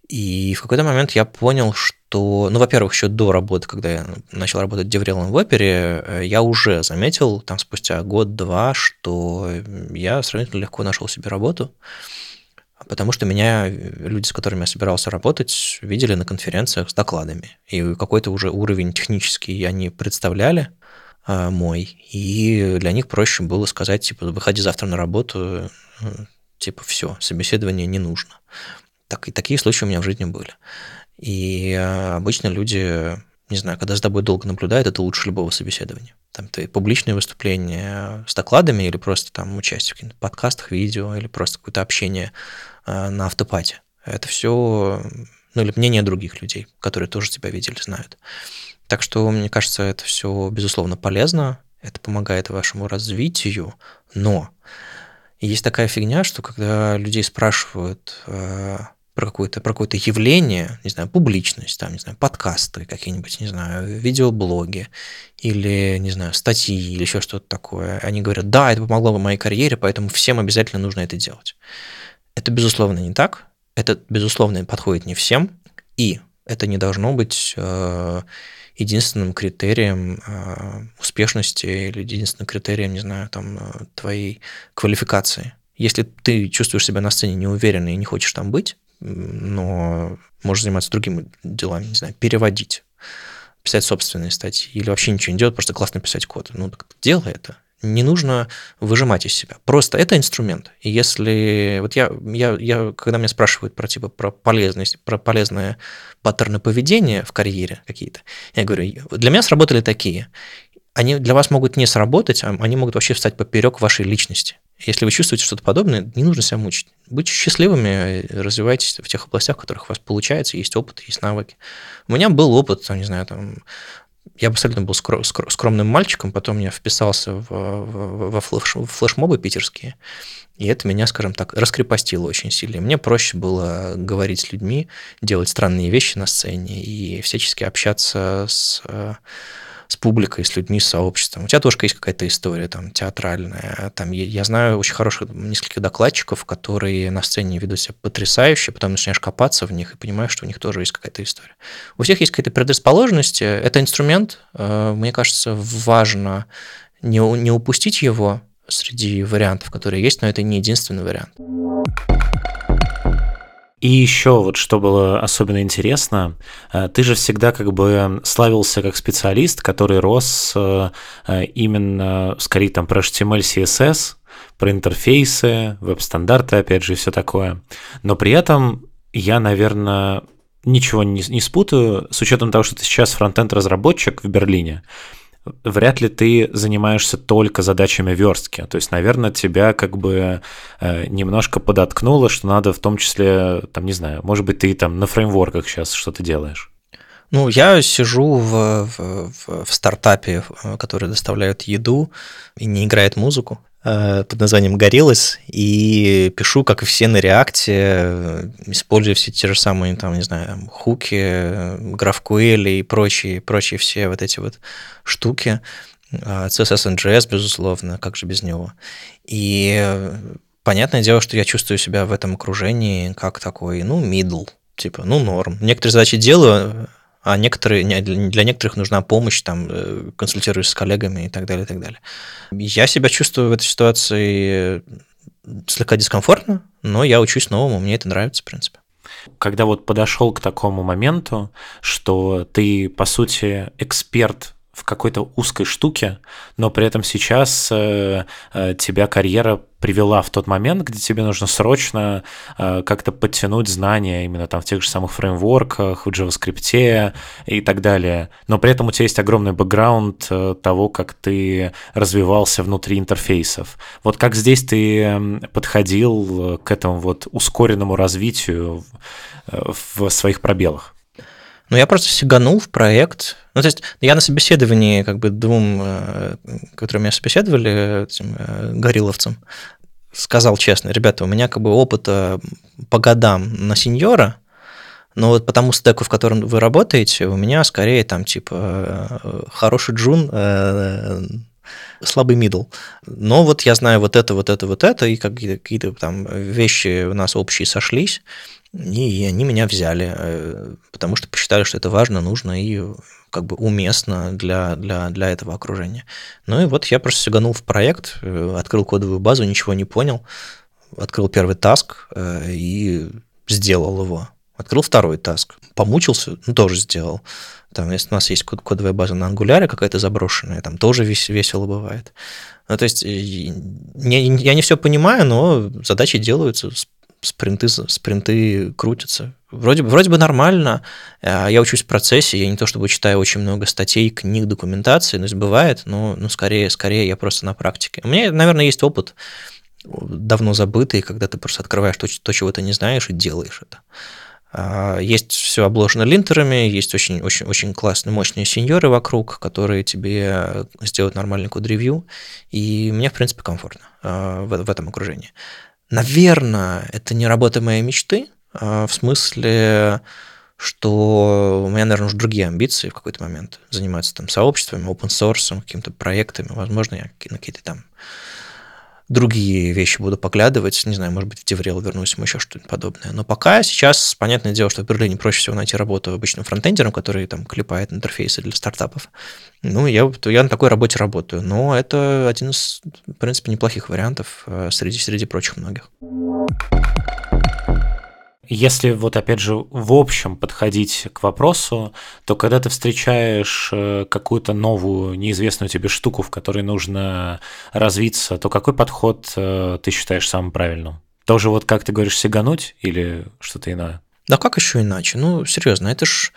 И в какой-то момент я понял, что, ну, во-первых, еще до работы, когда я начал работать деврелом в опере, э, я уже заметил там спустя год-два, что я сравнительно легко нашел себе работу потому что меня люди, с которыми я собирался работать, видели на конференциях с докладами. И какой-то уже уровень технический они представляли э, мой, и для них проще было сказать, типа, выходи завтра на работу, э, типа, все, собеседование не нужно. Так, и такие случаи у меня в жизни были. И обычно люди не знаю, когда за тобой долго наблюдают, это лучше любого собеседования. Там ты публичные выступления с докладами или просто там участие в каких-то подкастах, видео или просто какое-то общение э, на автопате. Это все, ну или мнение других людей, которые тоже тебя видели, знают. Так что, мне кажется, это все, безусловно, полезно, это помогает вашему развитию, но есть такая фигня, что когда людей спрашивают, э, про какое-то про какое-то явление, не знаю, публичность, там, не знаю, подкасты какие-нибудь, не знаю, видеоблоги или, не знаю, статьи или еще что-то такое. Они говорят, да, это помогло бы моей карьере, поэтому всем обязательно нужно это делать. Это, безусловно, не так. Это, безусловно, подходит не всем. И это не должно быть э, единственным критерием э, успешности или единственным критерием, не знаю, там, э, твоей квалификации. Если ты чувствуешь себя на сцене неуверенно и не хочешь там быть, но можешь заниматься другими делами, не знаю, переводить, писать собственные статьи или вообще ничего не делать, просто классно писать код. Ну, так делай это. Не нужно выжимать из себя. Просто это инструмент. И если... Вот я, я, я когда меня спрашивают про, типа, про полезность, про полезные паттерны поведения в карьере какие-то, я говорю, для меня сработали такие. Они для вас могут не сработать, а они могут вообще встать поперек вашей личности. Если вы чувствуете что-то подобное, не нужно себя мучить. Будьте счастливыми, развивайтесь в тех областях, в которых у вас получается, есть опыт, есть навыки. У меня был опыт, там, не знаю, там, я абсолютно был скромным мальчиком, потом я вписался в, в, во флеш, флешмобы питерские, и это меня, скажем так, раскрепостило очень сильно. Мне проще было говорить с людьми, делать странные вещи на сцене и всячески общаться с с публикой, с людьми, с сообществом. У тебя тоже есть какая-то история там театральная. Там, я знаю очень хороших нескольких докладчиков, которые на сцене ведут себя потрясающе, потом начинаешь копаться в них и понимаешь, что у них тоже есть какая-то история. У всех есть какая-то предрасположенность. Это инструмент. Э, мне кажется, важно не, не упустить его среди вариантов, которые есть, но это не единственный вариант. И еще вот что было особенно интересно, э, ты же всегда как бы славился как специалист, который рос э, э, именно скорее там про HTML, CSS, про интерфейсы, веб-стандарты, опять же, и все такое. Но при этом я, наверное, ничего не, не спутаю, с учетом того, что ты сейчас фронтенд-разработчик в Берлине, вряд ли ты занимаешься только задачами верстки. То есть, наверное, тебя как бы э, немножко подоткнуло, что надо в том числе, там, не знаю, может быть, ты там на фреймворках сейчас что-то делаешь. Ну, я сижу в, в, в стартапе, который доставляет еду и не играет музыку. Э, под названием Гориллас и пишу, как и все на реакте, э, используя все те же самые, там, не знаю, хуки, GraphQL и прочие, прочие все вот эти вот штуки. Э, CSS NGS, безусловно, как же без него. И понятное дело, что я чувствую себя в этом окружении как такой, ну, middle, типа, ну, норм. Некоторые задачи делаю, а некоторые, для некоторых нужна помощь, там, э, консультируюсь с коллегами и так далее, и так далее. Я себя чувствую в этой ситуации слегка дискомфортно, но я учусь новому, мне это нравится, в принципе. Когда вот подошел к такому моменту, что ты, по сути, эксперт в какой-то узкой штуке, но при этом сейчас э, э, тебя карьера привела в тот момент, где тебе нужно срочно э, как-то подтянуть знания именно там в тех же самых фреймворках, в JavaScript и так далее. Но при этом у тебя есть огромный бэкграунд э, того, как ты развивался внутри интерфейсов. Вот как здесь ты подходил к этому вот ускоренному развитию э, в своих пробелах? Ну, я просто сиганул в проект. Ну, то есть я на собеседовании как бы двум, э, которые меня собеседовали, этим э, горилловцам, сказал честно, ребята, у меня как бы опыта по годам на сеньора, но вот по тому стеку, в котором вы работаете, у меня скорее там типа э, хороший джун, слабый middle. Но вот я знаю вот это, вот это, вот это, и какие-то там вещи у нас общие сошлись, и они меня взяли, э, потому что посчитали, что это важно, нужно и как бы уместно для, для, для этого окружения. Ну и вот я просто сиганул в проект, э, открыл кодовую базу, ничего не понял, открыл первый task и сделал его. Открыл второй таск, помучился, ну, тоже сделал. Там, если у нас есть код, кодовая база на ангуляре какая-то заброшенная, там тоже вес, весело бывает. Ну, то есть не, я не все понимаю, но задачи делаются, спринты, спринты крутятся. Вроде, вроде бы нормально. А я учусь в процессе, я не то чтобы читаю очень много статей, книг, документации, но бывает, но ну, скорее, скорее я просто на практике. У меня, наверное, есть опыт давно забытый, когда ты просто открываешь то, то чего ты не знаешь, и делаешь это. А, есть все обложено линтерами, есть очень, очень, очень классные, мощные сеньоры вокруг, которые тебе сделают нормальный код-ревью, и мне, в принципе, комфортно а, в, в этом окружении. Наверное, это не работа моей мечты, а, в смысле, что у меня, наверное, уже другие амбиции в какой-то момент заниматься там сообществами, open source, какими-то проектами. Возможно, я на какие-то там другие вещи буду поглядывать, не знаю, может быть, в Деврел вернусь, ему еще что-нибудь подобное. Но пока сейчас, понятное дело, что в Берлине проще всего найти работу обычным фронтендером, который там клепает интерфейсы для стартапов. Ну, я, я на такой работе работаю, но это один из, в принципе, неплохих вариантов э, среди, среди прочих многих. Если вот опять же в общем подходить к вопросу, то когда ты встречаешь э, какую-то новую, неизвестную тебе штуку, в которой нужно развиться, то какой подход э, ты считаешь самым правильным? Тоже вот как ты говоришь, сигануть или что-то иное? Да как еще иначе? Ну, серьезно, это ж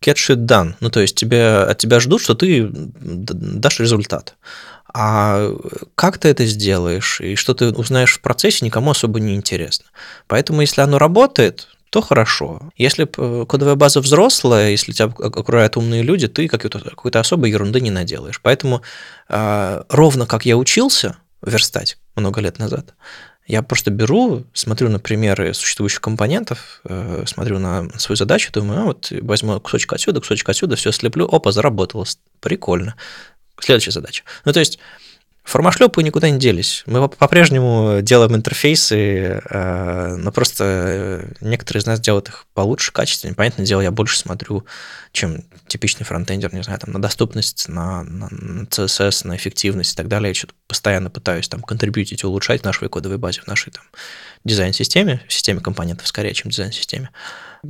get shit done. Ну, то есть тебя, от тебя ждут, что ты дашь результат. А как ты это сделаешь и что ты узнаешь в процессе, никому особо не интересно. Поэтому, если оно работает, то хорошо. Если кодовая база взрослая, если тебя окружают умные люди, ты какой-то, какой-то особой ерунды не наделаешь. Поэтому э, ровно как я учился верстать много лет назад, я просто беру, смотрю на примеры существующих компонентов, э, смотрю на свою задачу, думаю, а вот возьму кусочек отсюда, кусочек отсюда, все слеплю, опа, заработалось, прикольно. Следующая задача. Ну, то есть формашлепы никуда не делись. Мы по-прежнему делаем интерфейсы, э, но просто э, некоторые из нас делают их получше, качественнее. Понятное дело, я больше смотрю, чем типичный фронтендер, не знаю, там, на доступность, на, на, на CSS, на эффективность и так далее. Я что-то постоянно пытаюсь там контрибьютить, улучшать в нашей кодовой базе, в нашей там дизайн-системе, в системе компонентов скорее, чем дизайн-системе.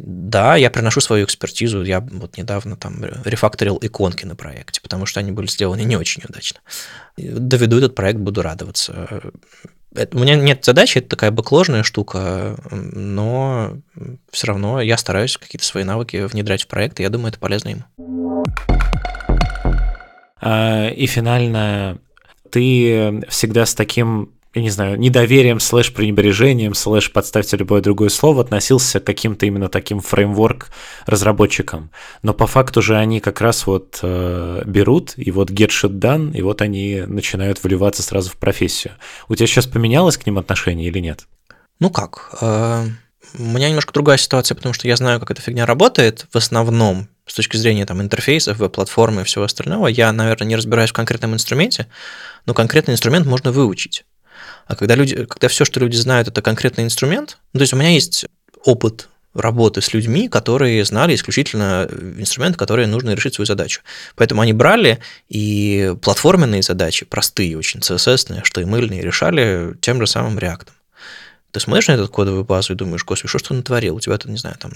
Да, я приношу свою экспертизу. Я вот недавно там рефакторил иконки на проекте, потому что они были сделаны не очень удачно. Доведу этот проект, буду радоваться. У меня нет задачи, это такая бэкложная штука, но все равно я стараюсь какие-то свои навыки внедрять в проект, и я думаю, это полезно ему. А, и финально, ты всегда с таким я не знаю, недоверием, слэш пренебрежением, слэш подставьте любое другое слово, относился к каким-то именно таким фреймворк разработчикам. Но по факту же они как раз вот э, берут и вот get shit done, и вот они начинают вливаться сразу в профессию. У тебя сейчас поменялось к ним отношение или нет? Ну как? Э, у меня немножко другая ситуация, потому что я знаю, как эта фигня работает в основном с точки зрения там, интерфейсов, веб-платформы и всего остального. Я, наверное, не разбираюсь в конкретном инструменте, но конкретный инструмент можно выучить. А когда, люди, когда все, что люди знают, это конкретный инструмент, ну, то есть у меня есть опыт работы с людьми, которые знали исключительно инструменты, которые нужно решить свою задачу. Поэтому они брали и платформенные задачи, простые очень, CSS, HTML, решали тем же самым React. Ты смотришь на этот кодовую базу и думаешь, господи, что ты натворил? У тебя тут, не знаю, там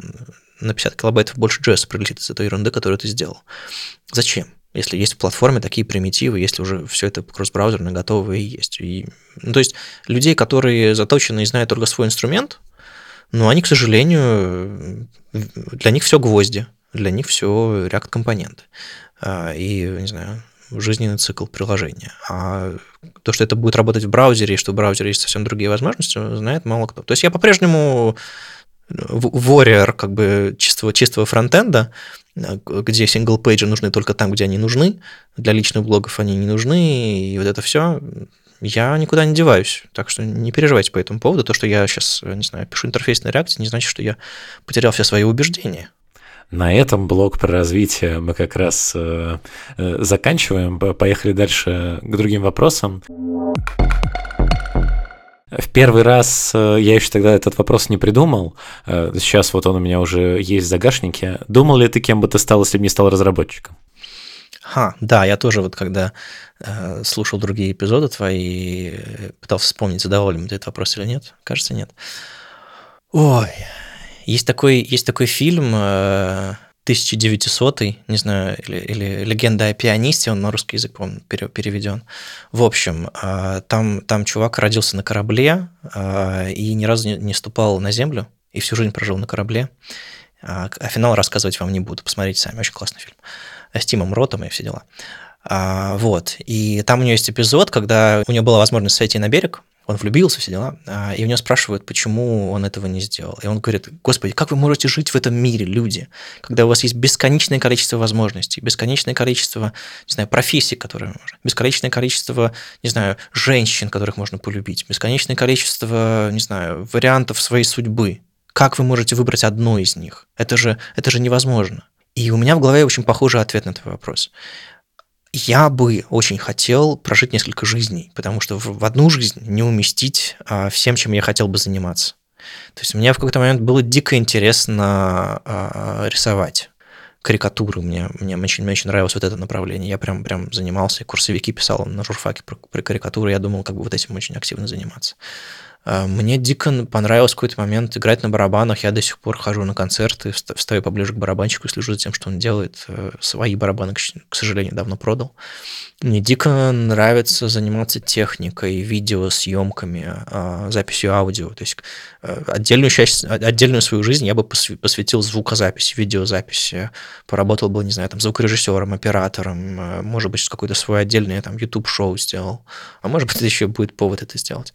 на 50 килобайтов больше JS прилетит из этой ерунды, которую ты сделал. Зачем? Если есть в платформе такие примитивы, если уже все это кросс-браузерно готово и есть. И, ну, то есть людей, которые заточены и знают только свой инструмент, ну, они, к сожалению, для них все гвозди, для них все React-компоненты. А, и, не знаю, жизненный цикл приложения. А то, что это будет работать в браузере, и что в браузере есть совсем другие возможности, знает мало кто. То есть я по-прежнему warrior как бы чистого, чистого фронтенда, где single page и нужны только там, где они нужны, для личных блогов они не нужны, и вот это все, я никуда не деваюсь. Так что не переживайте по этому поводу. То, что я сейчас, не знаю, пишу интерфейс на реакции, не значит, что я потерял все свои убеждения. На этом блок про развитие мы как раз э, э, заканчиваем. Поехали дальше к другим вопросам. В первый раз э, я еще тогда этот вопрос не придумал. Э, сейчас вот он у меня уже есть в загашнике. Думал ли ты, кем бы ты стал, если бы не стал разработчиком? Ха, да, я тоже вот когда э, слушал другие эпизоды твои, э, пытался вспомнить, задавали мы этот вопрос или нет. Кажется, нет. Ой, есть такой, есть такой фильм э, 1900, не знаю, или, или «Легенда о пианисте», он на русский язык, по переведен. В общем, э, там, там чувак родился на корабле э, и ни разу не, ступал на землю, и всю жизнь прожил на корабле. А, а финал рассказывать вам не буду, посмотрите сами, очень классный фильм. С Тимом Ротом и все дела. А, вот, и там у него есть эпизод, когда у него была возможность сойти на берег, он влюбился, все дела, а, и у него спрашивают, почему он этого не сделал. И он говорит, господи, как вы можете жить в этом мире, люди, когда у вас есть бесконечное количество возможностей, бесконечное количество, не знаю, профессий, которые можно, бесконечное количество, не знаю, женщин, которых можно полюбить, бесконечное количество, не знаю, вариантов своей судьбы. Как вы можете выбрать одно из них? Это же, это же невозможно. И у меня в голове очень похожий ответ на твой вопрос. Я бы очень хотел прожить несколько жизней, потому что в одну жизнь не уместить а, всем, чем я хотел бы заниматься. То есть мне в какой-то момент было дико интересно а, рисовать карикатуры. Мне, мне, очень, мне очень нравилось вот это направление. Я прям, прям занимался, курсовики писал на журфаке про, про карикатуры. Я думал, как бы вот этим очень активно заниматься. А, мне дико понравилось в какой-то момент играть на барабанах. Я до сих пор хожу на концерты, встаю поближе к барабанщику слежу за тем, что он делает. Э, свои барабаны, к сожалению, давно продал. Мне дико нравится заниматься техникой, видеосъемками, а, записью аудио. То есть э, отдельную часть, отдельную свою жизнь я бы посвятил звукозаписи, видеозаписи. Поработал бы, не знаю, там, звукорежиссером, оператором, э, может быть, какое-то свое отдельное там YouTube-шоу сделал. А может быть, еще будет повод это сделать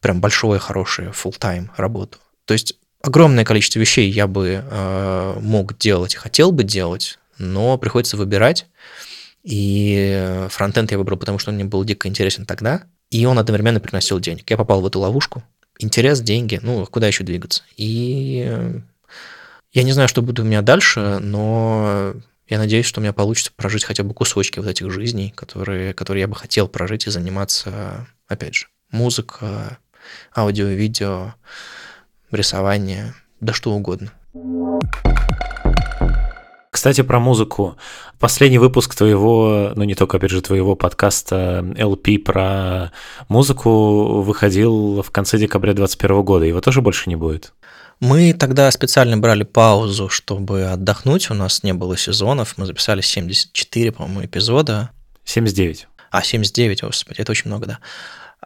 прям большое, хорошее, full-time работу. То есть огромное количество вещей я бы э, мог делать, хотел бы делать, но приходится выбирать. И фронтенд я выбрал, потому что он мне был дико интересен тогда, и он одновременно приносил денег. Я попал в эту ловушку. Интерес, деньги, ну, куда еще двигаться? И я не знаю, что будет у меня дальше, но я надеюсь, что у меня получится прожить хотя бы кусочки вот этих жизней, которые, которые я бы хотел прожить и заниматься, опять же, музыка, аудио, видео, рисование, да что угодно. Кстати, про музыку. Последний выпуск твоего, ну не только, опять же, твоего подкаста LP про музыку выходил в конце декабря 2021 года. Его тоже больше не будет? Мы тогда специально брали паузу, чтобы отдохнуть. У нас не было сезонов. Мы записали 74, по-моему, эпизода. 79. А, 79, господи, это очень много, да.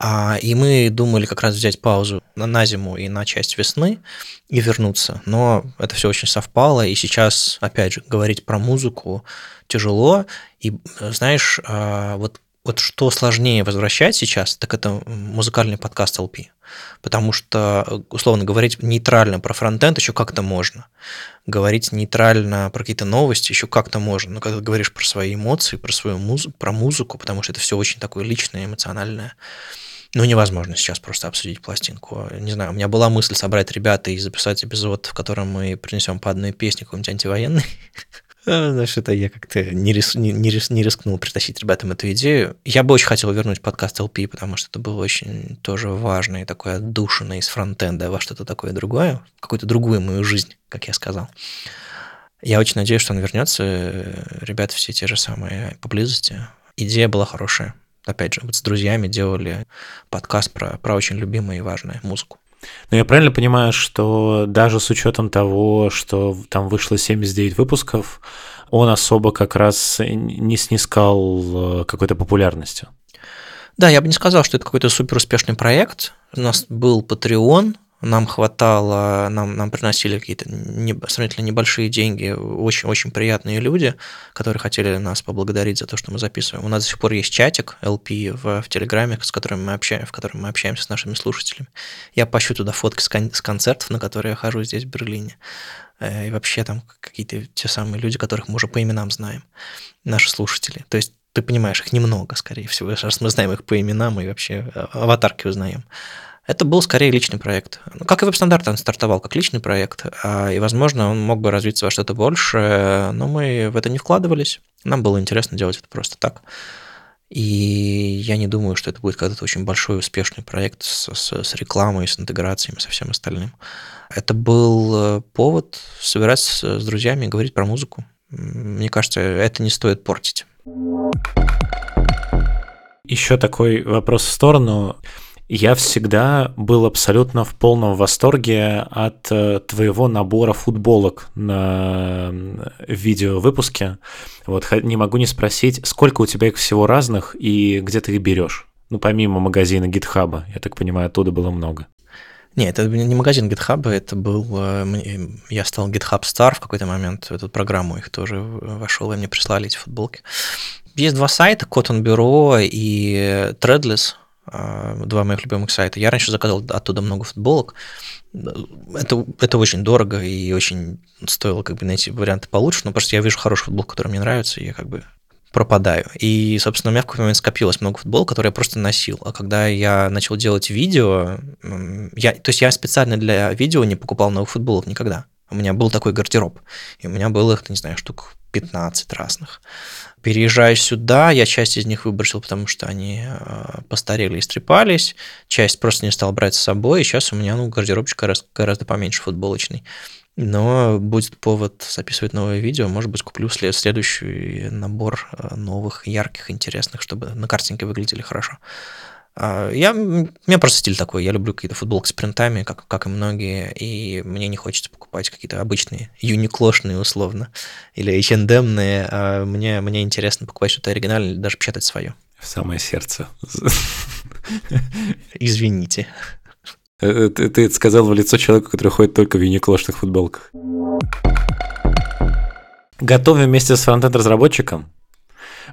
А, и мы думали как раз взять паузу на зиму и на часть весны и вернуться. Но это все очень совпало, и сейчас, опять же, говорить про музыку тяжело. И знаешь, а, вот вот что сложнее возвращать сейчас, так это музыкальный подкаст LP. Потому что, условно, говорить нейтрально про фронтенд еще как-то можно. Говорить нейтрально про какие-то новости еще как-то можно. Но когда ты говоришь про свои эмоции, про свою музыку, про музыку, потому что это все очень такое личное, эмоциональное, ну, невозможно сейчас просто обсудить пластинку. Не знаю, у меня была мысль собрать ребята и записать эпизод, в котором мы принесем по одной песне какой-нибудь антивоенный. А, знаешь, это я как-то не, рис, не, не, рис, не рискнул притащить ребятам эту идею. Я бы очень хотел вернуть подкаст LP, потому что это было очень тоже важное, такое отдушина из фронтенда во что-то такое другое, какую-то другую мою жизнь, как я сказал. Я очень надеюсь, что он вернется. Ребята все те же самые поблизости. Идея была хорошая опять же, вот с друзьями делали подкаст про, про очень любимую и важную музыку. Но я правильно понимаю, что даже с учетом того, что там вышло 79 выпусков, он особо как раз не снискал э, какой-то популярностью? Да, я бы не сказал, что это какой-то супер успешный проект. У нас был Patreon, нам хватало, нам, нам приносили какие-то не, сравнительно небольшие деньги, очень-очень приятные люди, которые хотели нас поблагодарить за то, что мы записываем. У нас до сих пор есть чатик LP в, в Телеграме, с которым мы общаемся, в котором мы общаемся с нашими слушателями. Я пощу туда фотки с, кон, с концертов, на которые я хожу здесь, в Берлине. Э, и вообще там какие-то те самые люди, которых мы уже по именам знаем, наши слушатели. То есть ты понимаешь, их немного, скорее всего, раз мы знаем их по именам и вообще а, аватарки узнаем. Это был скорее личный проект. Ну, как и веб-стандарт, он стартовал как личный проект, а, и, возможно, он мог бы развиться во что-то большее, но мы в это не вкладывались. Нам было интересно делать это просто так. И я не думаю, что это будет когда-то очень большой успешный проект с, с, с рекламой, с интеграциями, со всем остальным. Это был э, повод собираться с друзьями и говорить про музыку. Мне кажется, это не стоит портить. Еще такой вопрос в сторону. Я всегда был абсолютно в полном восторге от э, твоего набора футболок на видеовыпуске. Вот не могу не спросить, сколько у тебя их всего разных и где ты их берешь? Ну, помимо магазина GitHub, я так понимаю, оттуда было много. Нет, это не магазин GitHub, это был... Э, я стал GitHub Star в какой-то момент, в эту программу их тоже вошел, и мне прислали эти футболки. Есть два сайта, Cotton Bureau и Threadless, два моих любимых сайта. Я раньше заказывал оттуда много футболок. Это, это очень дорого и очень стоило как бы найти варианты получше, но просто я вижу хорошую футболку, которая мне нравится, и я как бы пропадаю. И, собственно, у меня в какой-то момент скопилось много футбол, которые я просто носил. А когда я начал делать видео, я, то есть я специально для видео не покупал новых футболок никогда. У меня был такой гардероб, и у меня было их, не знаю, штук 15 разных. Переезжая сюда, я часть из них выбросил, потому что они э, постарели и стрепались, часть просто не стал брать с собой, и сейчас у меня ну, гардеробчик гораздо, гораздо поменьше футболочный. Но будет повод записывать новое видео, может быть, куплю следующий набор э, новых, ярких, интересных, чтобы на картинке выглядели хорошо. А, я, у меня просто стиль такой, я люблю какие-то футболки с принтами, как, как и многие, и мне не хочется покупать какие-то обычные, юниклошные условно, или H&M, а мне, мне интересно покупать что-то оригинальное или даже печатать свое. В самое сердце. Извините. Э, э, ты, ты это сказал в лицо человеку, который ходит только в юниклошных футболках. Готовим вместе с фронтенд-разработчиком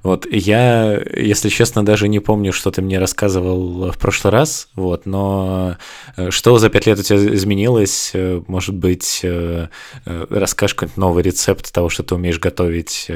вот, я, если честно, даже не помню, что ты мне рассказывал в прошлый раз, вот, но э, что за пять лет у тебя изменилось? Э, может быть, э, расскажешь какой-нибудь новый рецепт того, что ты умеешь готовить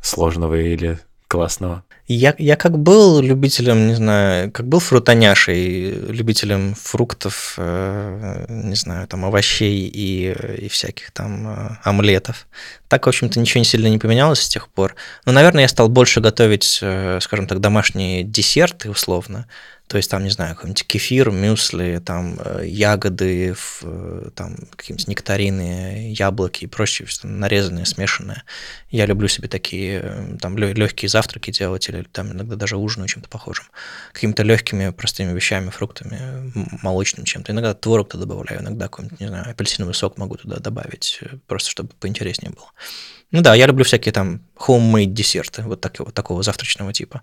сложного или классного? Я, я как был любителем, не знаю, как был фрутоняшей, любителем фруктов, э, не знаю, там овощей и, и всяких там э, омлетов. Так, в общем-то, ничего не сильно не поменялось с тех пор. Но, наверное, я стал больше готовить, э, скажем так, домашние десерты, условно. То есть там, не знаю, какой-нибудь кефир, мюсли, там э, ягоды, э, там какие-нибудь нектарины, яблоки и прочее, нарезанные, смешанные. Я люблю себе такие э, там легкие завтраки делать или там иногда даже ужинаю чем-то похожим. Какими-то легкими, простыми вещами, фруктами, молочным чем-то. Иногда творог туда добавляю, иногда какой-нибудь, не знаю, апельсиновый сок могу туда добавить, просто чтобы поинтереснее было. Ну да, я люблю всякие там homemade десерты, вот такого, такого завтрачного типа.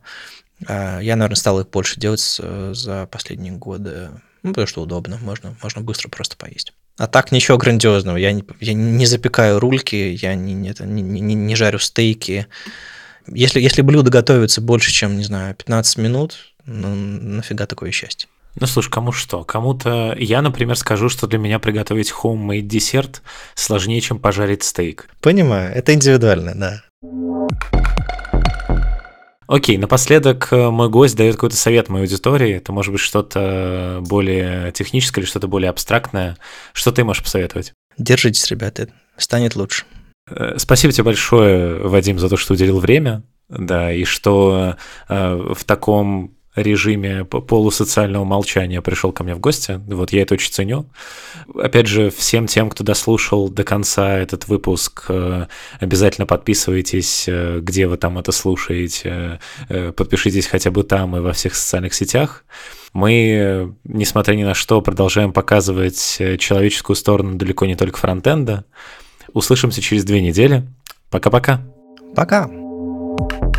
А, я, наверное, стал их больше делать за последние годы, ну, потому что удобно, можно, можно быстро просто поесть. А так ничего грандиозного. Я не, я не запекаю рульки, я не, это, не, не, не жарю стейки. Если, если блюдо готовится больше, чем, не знаю, 15 минут, ну, нафига такое счастье? Ну, слушай, кому что? Кому-то... Я, например, скажу, что для меня приготовить homemade десерт сложнее, чем пожарить стейк. Понимаю, это индивидуально, да. Окей, напоследок э, мой гость дает какой-то совет моей аудитории. Это может быть что-то более техническое или что-то более абстрактное. Что ты можешь посоветовать? Держитесь, ребята, станет лучше. Э, спасибо тебе большое, Вадим, за то, что уделил время. Да, и что э, в таком режиме полусоциального молчания пришел ко мне в гости. Вот я это очень ценю. Опять же, всем тем, кто дослушал до конца этот выпуск, э, обязательно подписывайтесь, э, где вы там это слушаете. Э, подпишитесь хотя бы там и во всех социальных сетях. Мы, несмотря ни на что, продолжаем показывать человеческую сторону далеко не только фронтенда. Услышимся через две недели. Пока-пока. Пока. -пока. Пока.